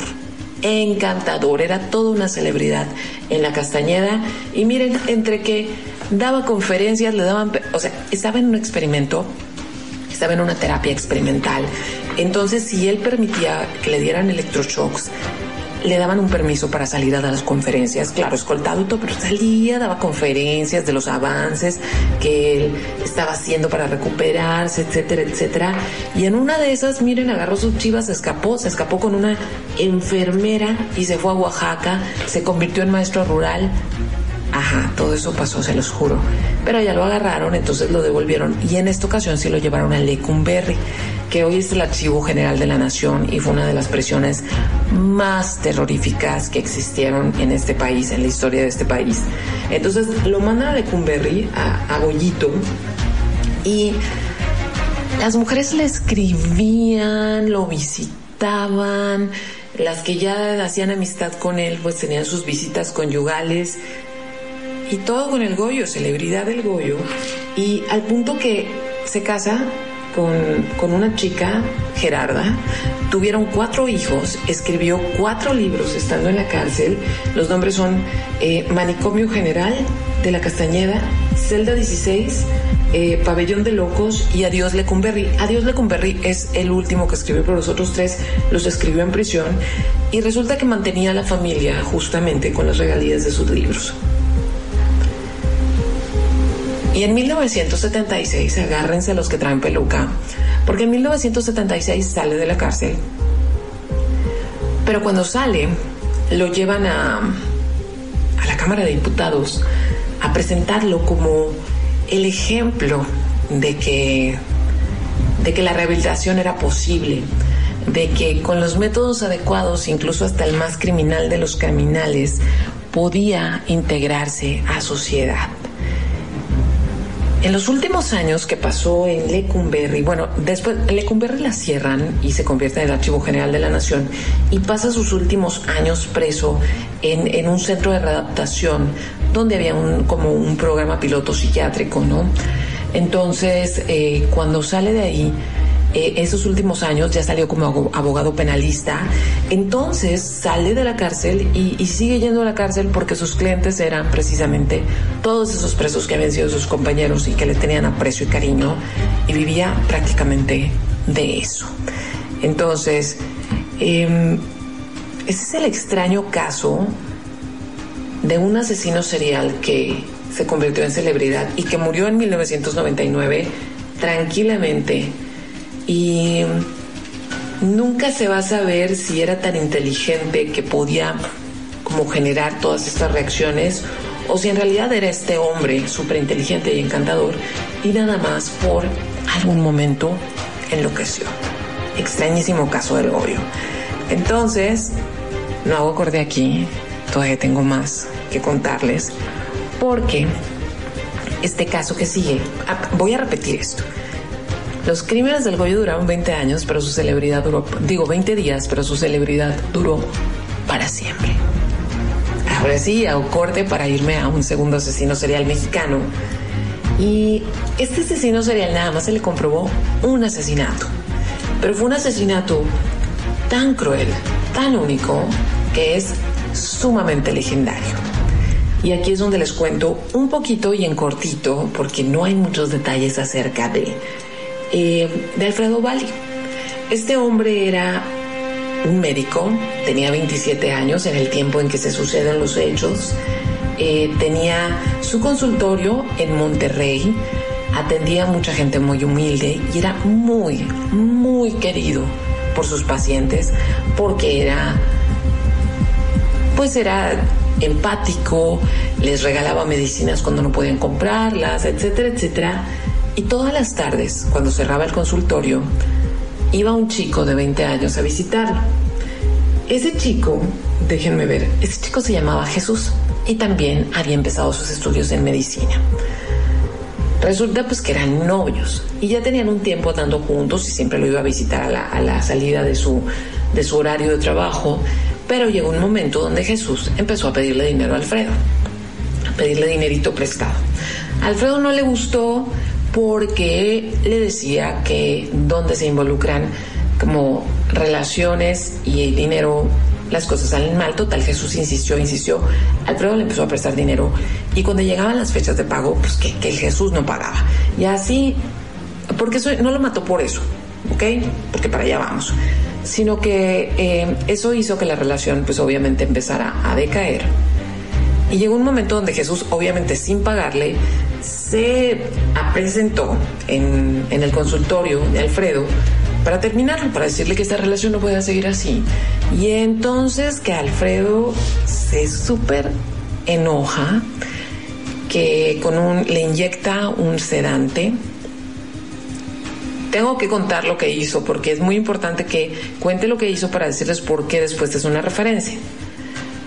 encantador. Era toda una celebridad en la Castañeda. Y miren entre que daba conferencias le daban o sea estaba en un experimento estaba en una terapia experimental. Entonces, si él permitía que le dieran electroshocks, le daban un permiso para salir a dar las conferencias, claro, escoltado todo, pero salía, daba conferencias de los avances que él estaba haciendo para recuperarse, etcétera, etcétera. Y en una de esas, miren, agarró sus chivas, se escapó, se escapó con una enfermera y se fue a Oaxaca, se convirtió en maestro rural. Todo eso pasó, se los juro. Pero ya lo agarraron, entonces lo devolvieron y en esta ocasión sí lo llevaron a Lecumberri, que hoy es el Archivo General de la Nación y fue una de las prisiones más terroríficas que existieron en este país, en la historia de este país. Entonces lo mandan a Lecumberri, a, a Goyito, y las mujeres le escribían, lo visitaban, las que ya hacían amistad con él, pues tenían sus visitas conyugales y todo con el Goyo, celebridad del Goyo, y al punto que se casa con, con una chica, Gerarda, tuvieron cuatro hijos, escribió cuatro libros estando en la cárcel, los nombres son eh, Manicomio General de la Castañeda, Celda 16, eh, Pabellón de Locos y Adiós Lecumberri. Adiós Lecumberri es el último que escribió, pero los otros tres los escribió en prisión y resulta que mantenía a la familia justamente con las regalías de sus libros. Y en 1976, agárrense los que traen peluca, porque en 1976 sale de la cárcel. Pero cuando sale, lo llevan a, a la Cámara de Diputados a presentarlo como el ejemplo de que, de que la rehabilitación era posible, de que con los métodos adecuados, incluso hasta el más criminal de los criminales, podía integrarse a sociedad. En los últimos años que pasó en Lecumberri, bueno, después Lecumberri la cierran y se convierte en el Archivo General de la Nación y pasa sus últimos años preso en, en un centro de readaptación donde había un, como un programa piloto psiquiátrico, ¿no? Entonces, eh, cuando sale de ahí, eh, esos últimos años ya salió como abo- abogado penalista, entonces sale de la cárcel y, sigue yendo a la cárcel porque sus clientes eran precisamente todos esos presos que habían sido sus compañeros y que le tenían aprecio y cariño y vivía prácticamente de eso. Entonces, eh, ese es el extraño caso de un asesino serial que se convirtió en celebridad y que murió en 1999 tranquilamente y nunca se va a saber si era tan inteligente que podía como generar todas estas reacciones o si en realidad era este hombre súper inteligente y encantador y nada más por algún momento enloqueció. Extrañísimo caso del Goyo. Entonces, no hago corte aquí, todavía tengo más que contarles, porque este caso que sigue, voy a repetir esto. Los crímenes del Goyo duraron 20 años, pero su celebridad duró, digo 20 días, pero su celebridad duró para siempre. Ahora sí, hago corte para irme a un segundo asesino serial mexicano. Y este asesino serial nada más se le comprobó un asesinato. Pero fue un asesinato tan cruel, tan único, que es sumamente legendario. Y aquí es donde les cuento un poquito y en cortito, porque no hay muchos detalles acerca de, eh, de Alfredo Bali. Este hombre era un médico, tenía 27 años en el tiempo en que se suceden los hechos, eh, tenía su consultorio en Monterrey, atendía a mucha gente muy humilde y era muy, muy querido por sus pacientes porque era, pues era empático, les regalaba medicinas cuando no podían comprarlas, etcétera, etcétera. Y todas las tardes, cuando cerraba el consultorio, iba un chico de 20 años a visitarlo. Ese chico, déjenme ver, ese chico se llamaba Jesús y también había empezado sus estudios en medicina. Resulta pues que eran novios y ya tenían un tiempo andando juntos y siempre lo iba a visitar a la, salida de su, de su horario de trabajo, pero llegó un momento donde Jesús empezó a pedirle dinero a Alfredo, a pedirle dinerito prestado. Alfredo no le gustó porque le decía que donde se involucran como relaciones y el dinero las cosas salen mal. Total, Jesús insistió, insistió. Alfredo le empezó a prestar dinero y cuando llegaban las fechas de pago, pues que, que el Jesús no pagaba. Y así, porque eso no lo mató por eso, ¿ok? Porque para allá vamos. Sino que eh, eso hizo que la relación, pues obviamente empezara a decaer. Y llegó un momento donde Jesús, obviamente sin pagarle, se presentó en, el consultorio de Alfredo para terminarlo, para decirle que esta relación no puede seguir así. Y entonces que Alfredo se súper enoja, que con un, le inyecta un sedante. Tengo que contar lo que hizo porque es muy importante que cuente lo que hizo para decirles por qué después es una referencia.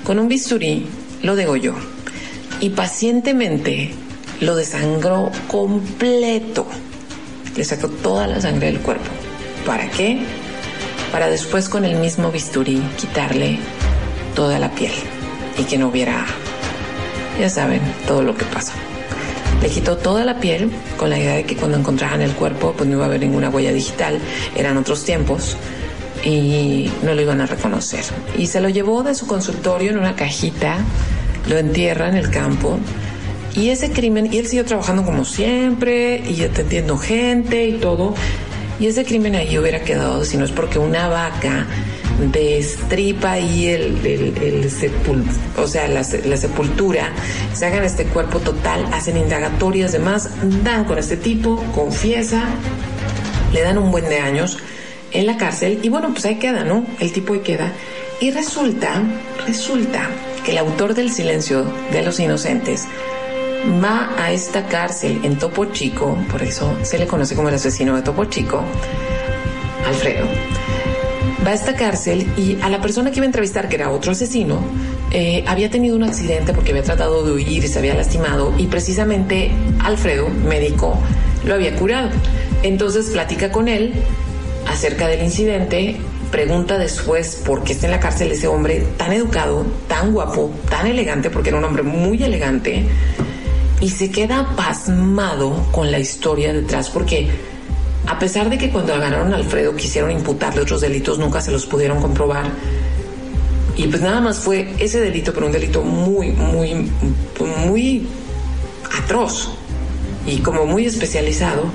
Con un bisturí lo degolló y pacientemente lo desangró completo. Le sacó toda la sangre del cuerpo. ¿Para qué? Para después con el mismo bisturí quitarle toda la piel y que no hubiera, ya saben, todo lo que pasa. Le quitó toda la piel con la idea de que cuando encontraran el cuerpo pues no iba a haber ninguna huella digital, eran otros tiempos y no lo iban a reconocer. Y se lo llevó de su consultorio en una cajita, lo entierra en el campo y ese crimen, y él siguió trabajando como siempre y atendiendo gente y todo, y ese crimen ahí hubiera quedado si no es porque una vaca destripa ahí el, el, el sepul o sea, la, la, sepultura, se hagan este cuerpo total, hacen indagatorias, demás, dan con este tipo, confiesa, le dan un buen de años en la cárcel y bueno, pues ahí queda, ¿no? El tipo ahí queda. Y resulta, resulta que el autor del silencio de los inocentes va a esta cárcel en Topo Chico, por eso se le conoce como el asesino de Topo Chico, Alfredo. Va a esta cárcel y a la persona que iba a entrevistar, que era otro asesino, eh, había tenido un accidente porque había tratado de huir y se había lastimado y precisamente Alfredo, médico, lo había curado. Entonces platica con él acerca del incidente, pregunta después por qué está en la cárcel ese hombre tan educado, tan guapo, tan elegante, porque era un hombre muy elegante, y se queda pasmado con la historia detrás porque a pesar de que cuando agarraron Alfredo quisieron imputarle otros delitos, nunca se los pudieron comprobar. Y pues nada más fue ese delito, pero un delito muy, muy, muy atroz y como muy especializado.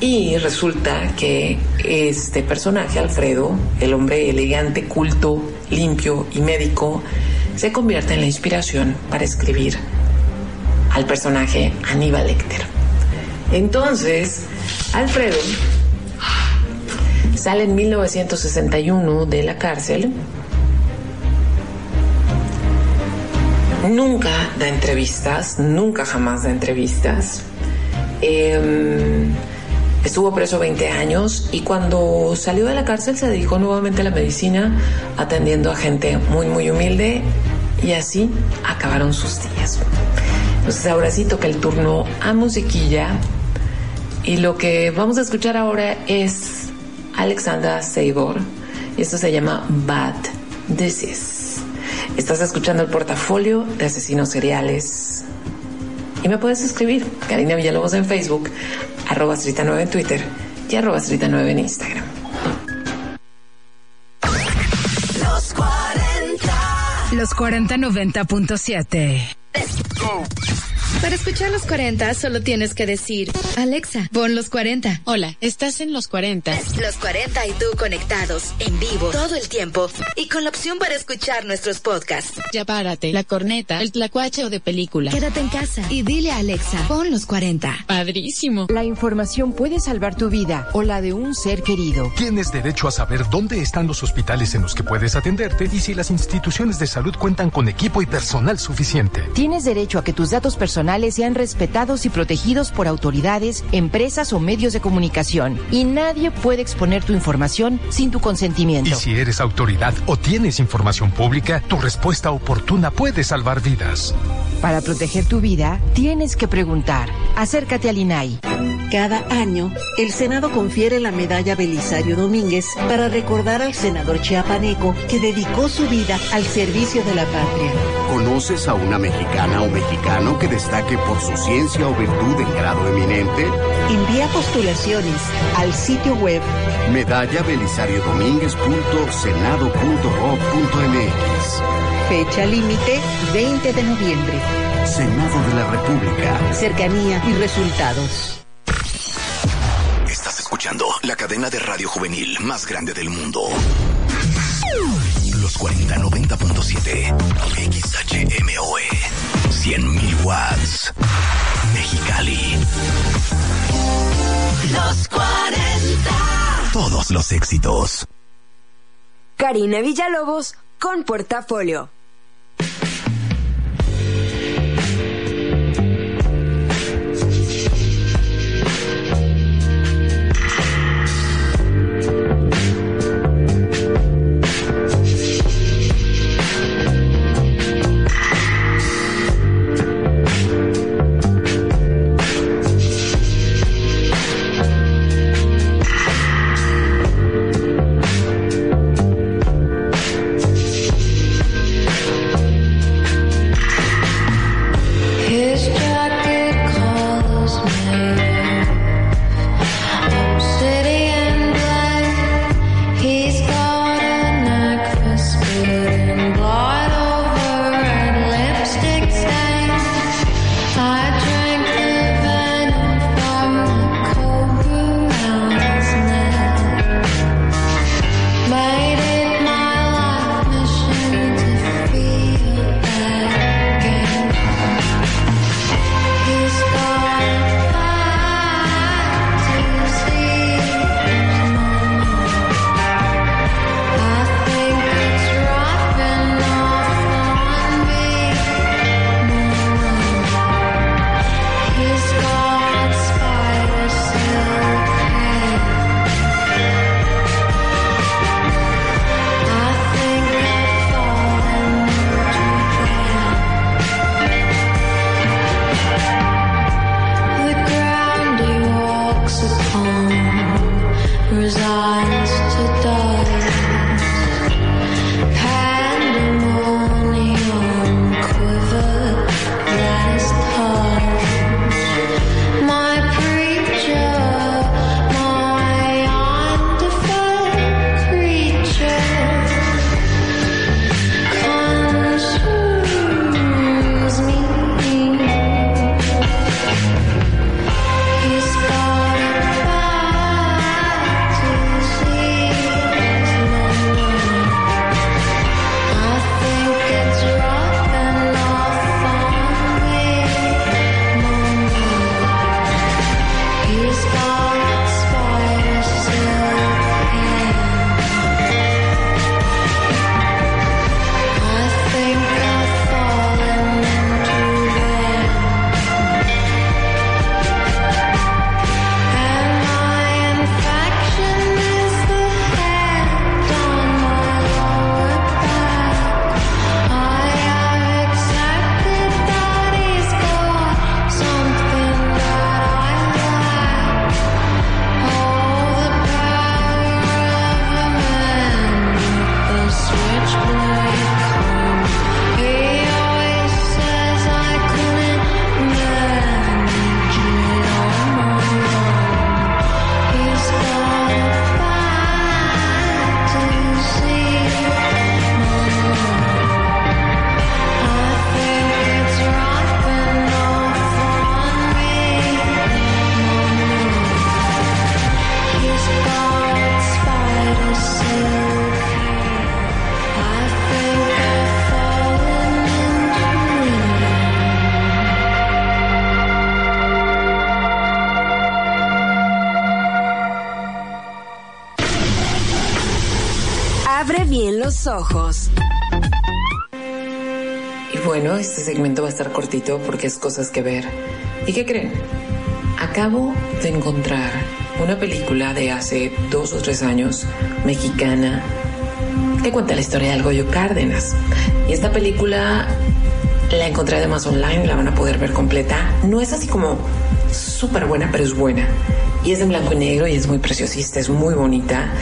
Y resulta que este personaje, Alfredo, el hombre elegante, culto, limpio y médico, se convierte en la inspiración para escribir al personaje Aníbal Lecter. Entonces, Alfredo sale en 1961 de la cárcel. Nunca da entrevistas, nunca jamás da entrevistas. Eh, estuvo preso 20 años y cuando salió de la cárcel se dedicó nuevamente a la medicina, atendiendo a gente muy, muy humilde y así acabaron sus días. Entonces ahora sí toca el turno a musiquilla y lo que vamos a escuchar ahora es Alexandra Seibor y esto se llama Bad Disease. Estás escuchando el portafolio de asesinos seriales y me puedes escribir Karina Villalobos en Facebook, arroba 9 en Twitter y arroba 9 en Instagram. Los 40. Los 4090.7. Para escuchar los 40 solo tienes que decir, Alexa, pon los 40. Hola, estás en los 40. Los 40 y tú conectados, en vivo, todo el tiempo y con la opción para escuchar nuestros podcasts. Ya párate, la corneta, el tlacuache o de película. Quédate en casa y dile a Alexa, pon los 40. Padrísimo. La información puede salvar tu vida o la de un ser querido. Tienes derecho a saber dónde están los hospitales en los que puedes atenderte y si las instituciones de salud cuentan con equipo y personal suficiente. Tienes derecho a que tus datos personales personales sean respetados y protegidos por autoridades, empresas o medios de comunicación. Y nadie puede exponer tu información sin tu consentimiento. Y si eres autoridad o tienes información pública, tu respuesta oportuna puede salvar vidas. Para proteger tu vida, tienes que preguntar. Acércate al INAI. Cada año, el Senado confiere la medalla Belisario Domínguez para recordar al senador chiapaneco que dedicó su vida al servicio de la patria. ¿Conoces a una mexicana o mexicano que destaque por su ciencia o virtud en grado eminente? Envía postulaciones al sitio web Medalla Belisario Domínguez.senado.gov.mx. Fecha límite 20 de noviembre. Senado de la República. Cercanía y resultados. Estás escuchando la cadena de radio juvenil más grande del mundo. Los 4090.7 XHMOE 100.000 watts. Mexicali. Los 40. Todos los éxitos. Karina Villalobos con portafolio. Segmento va a estar cortito porque es cosas que ver. ¿Y qué creen? Acabo de encontrar una película de hace dos o tres años, mexicana, que cuenta la historia del Goyo Cárdenas. Y esta película la encontré además online, la van a poder ver completa. No es así como súper buena, pero es buena. Y es en blanco y negro y es muy preciosista, es muy bonita.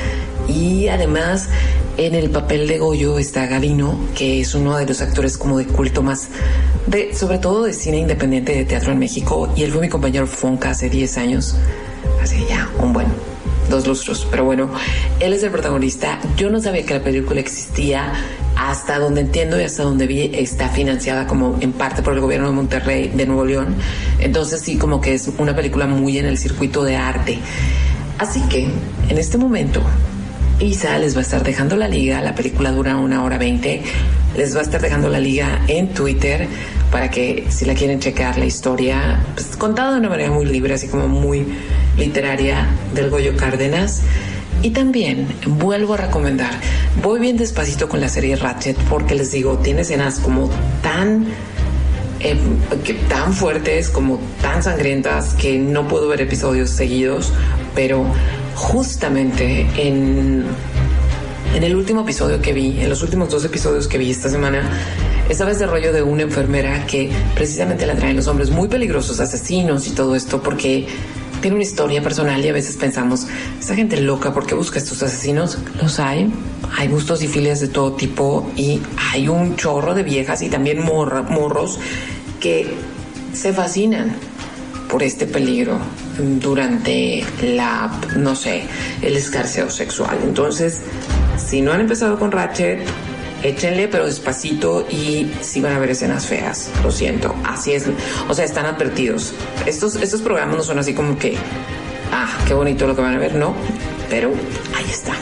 Y además en el papel de Goyo está Gavino, que es uno de los actores como de culto más, sobre todo de cine independiente de teatro en México. Y él fue mi compañero Fonca hace 10 años. Así ya, un buen dos lustros. Pero bueno, él es el protagonista. Yo no sabía que la película existía. Hasta donde entiendo y hasta donde vi, está financiada como en parte por el gobierno de Monterrey, de Nuevo León. Entonces sí, como que es una película muy en el circuito de arte. Así que, en este momento, Isa les va a estar dejando la liga. La película dura una hora veinte. Les va a estar dejando la liga en Twitter para que si la quieren checar la historia, pues contada de una manera muy libre, así como muy literaria del Goyo Cárdenas. Y también vuelvo a recomendar, voy bien despacito con la serie Ratchet porque les digo, tiene escenas como tan eh, tan fuertes, como tan sangrientas que no puedo ver episodios seguidos, pero justamente en, en el último episodio que vi, en los últimos dos episodios que vi esta semana, estaba ese rollo de una enfermera que precisamente la traen los hombres muy peligrosos, asesinos y todo esto, porque tiene una historia personal y a veces pensamos, esta gente loca, ¿por qué busca estos asesinos? Los hay, hay gustos y filias de todo tipo y hay un chorro de viejas y también morros que se fascinan por este peligro durante la, no sé, el escarceo sexual. Entonces, si no han empezado con Ratchet, échenle, pero despacito y si van a ver escenas feas. Lo siento, así es. O sea, están advertidos. Estos, estos programas no son así como que, ah, qué bonito lo que van a ver, no. Pero ahí está.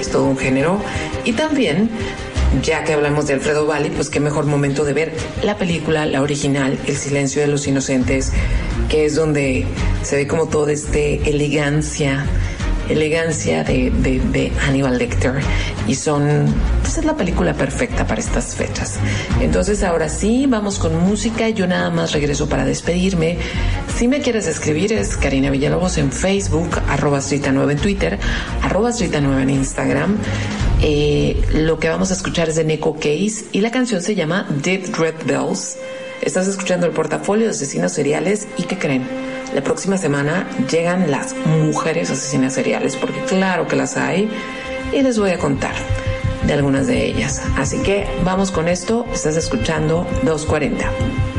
Es todo un género. Y también, ya que hablamos de Alfredo Valli, pues qué mejor momento de ver la película, la original, El silencio de los inocentes, que es donde se ve como toda este elegancia elegancia de, de, de, Hannibal Lecter y son, pues es la película perfecta para estas fechas. Entonces ahora sí, vamos con música, yo nada más regreso para despedirme. Si me quieres escribir es Karina Villalobos en Facebook, arroba 9 en Twitter, arroba 9 en Instagram. Eh, lo que vamos a escuchar es de Neko Case y la canción se llama Dead Red Bells. Estás escuchando el portafolio de asesinos seriales y ¿qué creen? La próxima semana llegan las mujeres asesinas seriales, porque claro que las hay, y les voy a contar de algunas de ellas. Así que vamos con esto, estás escuchando 240.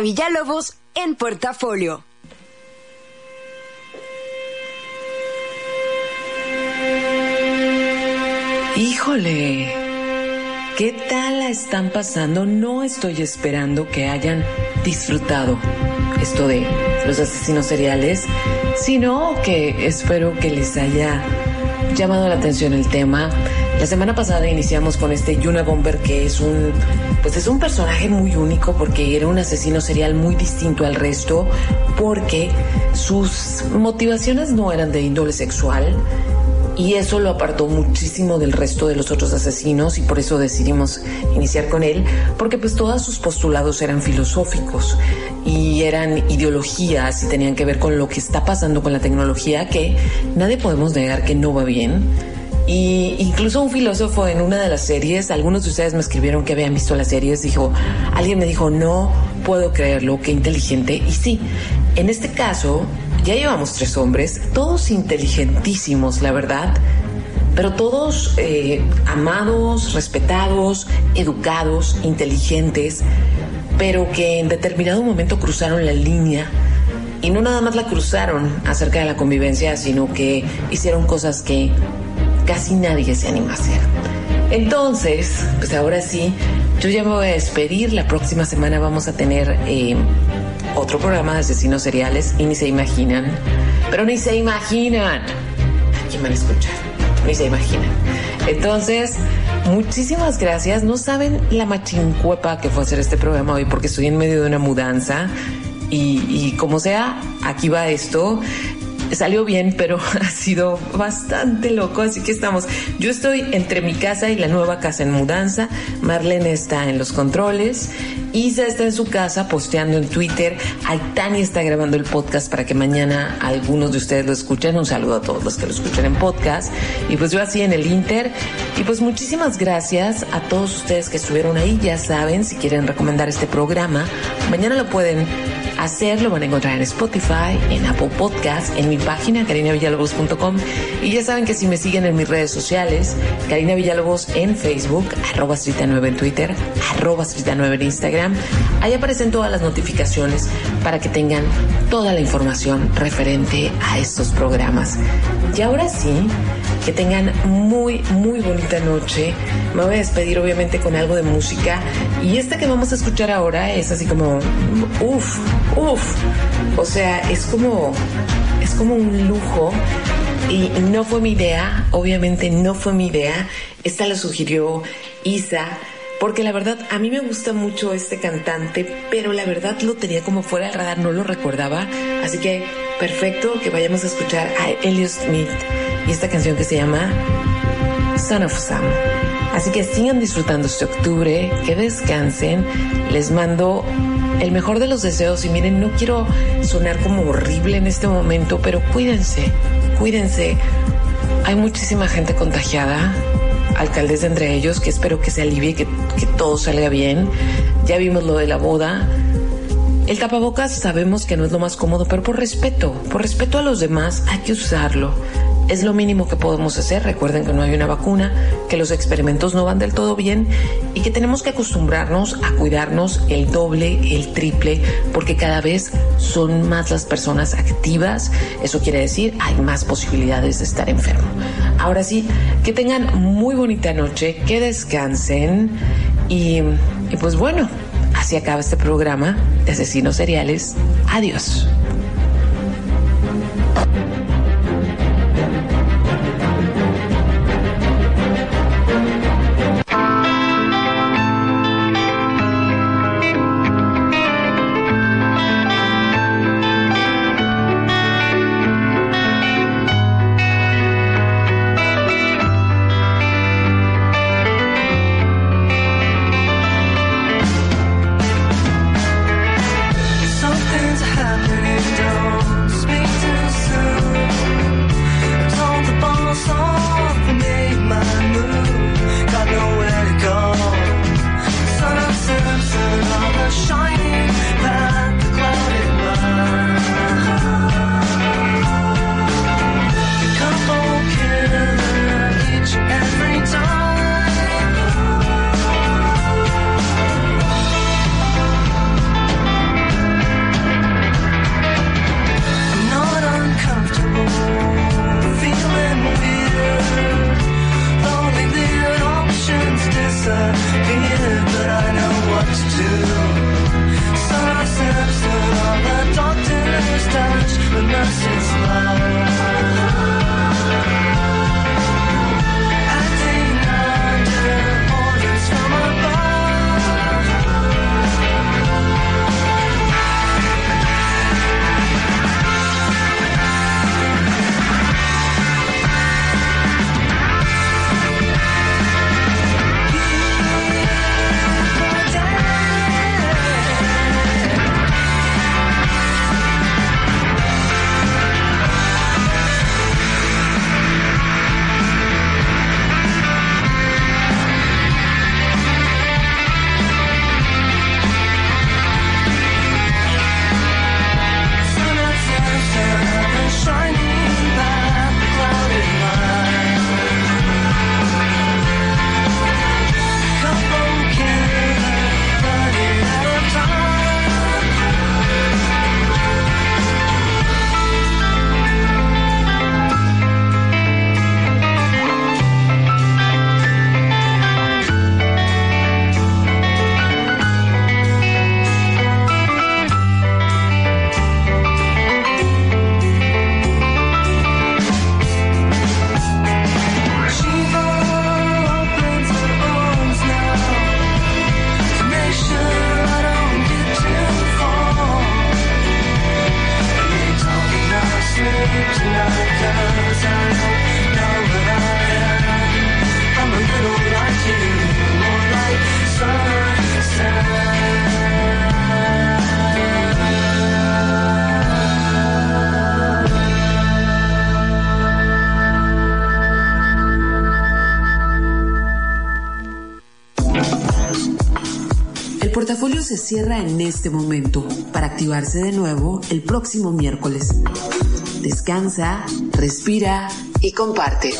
Villalobos en portafolio. Híjole, ¿qué tal la están pasando? No estoy esperando que hayan disfrutado esto de los asesinos seriales, sino que espero que les haya llamado la atención el tema. La semana pasada iniciamos con este Yuna Bomber que es un pues es un personaje muy único porque era un asesino serial muy distinto al resto porque sus motivaciones no eran de índole sexual y eso lo apartó muchísimo del resto de los otros asesinos y por eso decidimos iniciar con él, porque pues todos sus postulados eran filosóficos y eran ideologías y tenían que ver con lo que está pasando con la tecnología, que nadie podemos negar que no va bien. Y incluso un filósofo en una de las series, algunos de ustedes me escribieron que habían visto las series, dijo, alguien me dijo, no puedo creerlo, qué inteligente. Y sí, en este caso, ya llevamos tres hombres, todos inteligentísimos, la verdad, pero todos eh, amados, respetados, educados, inteligentes, pero que en determinado momento cruzaron la línea y no nada más la cruzaron acerca de la convivencia, sino que hicieron cosas que casi nadie se anima a hacer. Entonces, pues ahora sí, yo ya me voy a despedir. La próxima semana vamos a tener eh, otro programa de asesinos seriales y ni se imaginan, pero ni se imaginan. ¿Quién van a escuchar? Ni se imaginan. Entonces, muchísimas gracias. No saben la machincuepa que fue hacer este programa hoy porque estoy en medio de una mudanza y, y como sea, aquí va esto salió bien, pero ha sido bastante loco, así que estamos. Yo estoy entre mi casa y la nueva casa en mudanza. Marlene está en los controles. Isa está en su casa posteando en Twitter. Aitani está grabando el podcast para que mañana algunos de ustedes lo escuchen. Un saludo a todos los que lo escuchen en podcast. Y pues yo así en el Inter. Y pues muchísimas gracias a todos ustedes que estuvieron ahí. Ya saben, si quieren recomendar este programa, mañana lo pueden hacer, lo van a encontrar en Spotify, en Apple Podcast, en mi página carinavillalobos.com y ya saben que si me siguen en mis redes sociales, Karina Villalobos en Facebook, arroba 9 en Twitter, arroba 9 en Instagram, ahí aparecen todas las notificaciones para que tengan toda la información referente a estos programas. Y ahora sí, que tengan muy, muy bonita noche. Me voy a despedir obviamente con algo de música. Y esta que vamos a escuchar ahora es así como, uff, uff. O sea, es como, es como un lujo. Y no fue mi idea, obviamente no fue mi idea. Esta la sugirió Isa. Porque la verdad, a mí me gusta mucho este cantante, pero la verdad lo tenía como fuera del radar, no lo recordaba. Así que perfecto que vayamos a escuchar a Elliot Smith y esta canción que se llama Son of Sam. Así que sigan disfrutando este octubre, que descansen. Les mando el mejor de los deseos y miren, no quiero sonar como horrible en este momento, pero cuídense, cuídense. Hay muchísima gente contagiada, alcaldes entre ellos, que espero que se alivie, que, que todo salga bien. Ya vimos lo de la boda. El tapabocas sabemos que no es lo más cómodo, pero por respeto, por respeto a los demás hay que usarlo. Es lo mínimo que podemos hacer. Recuerden que no hay una vacuna, que los experimentos no van del todo bien y que tenemos que acostumbrarnos a cuidarnos el doble, el triple, porque cada vez son más las personas activas. Eso quiere decir hay más posibilidades de estar enfermo. Ahora sí, que tengan muy bonita noche, que descansen y, pues bueno, así acaba este programa de asesinos seriales. Adiós. De nuevo el próximo miércoles. Descansa, respira y comparte.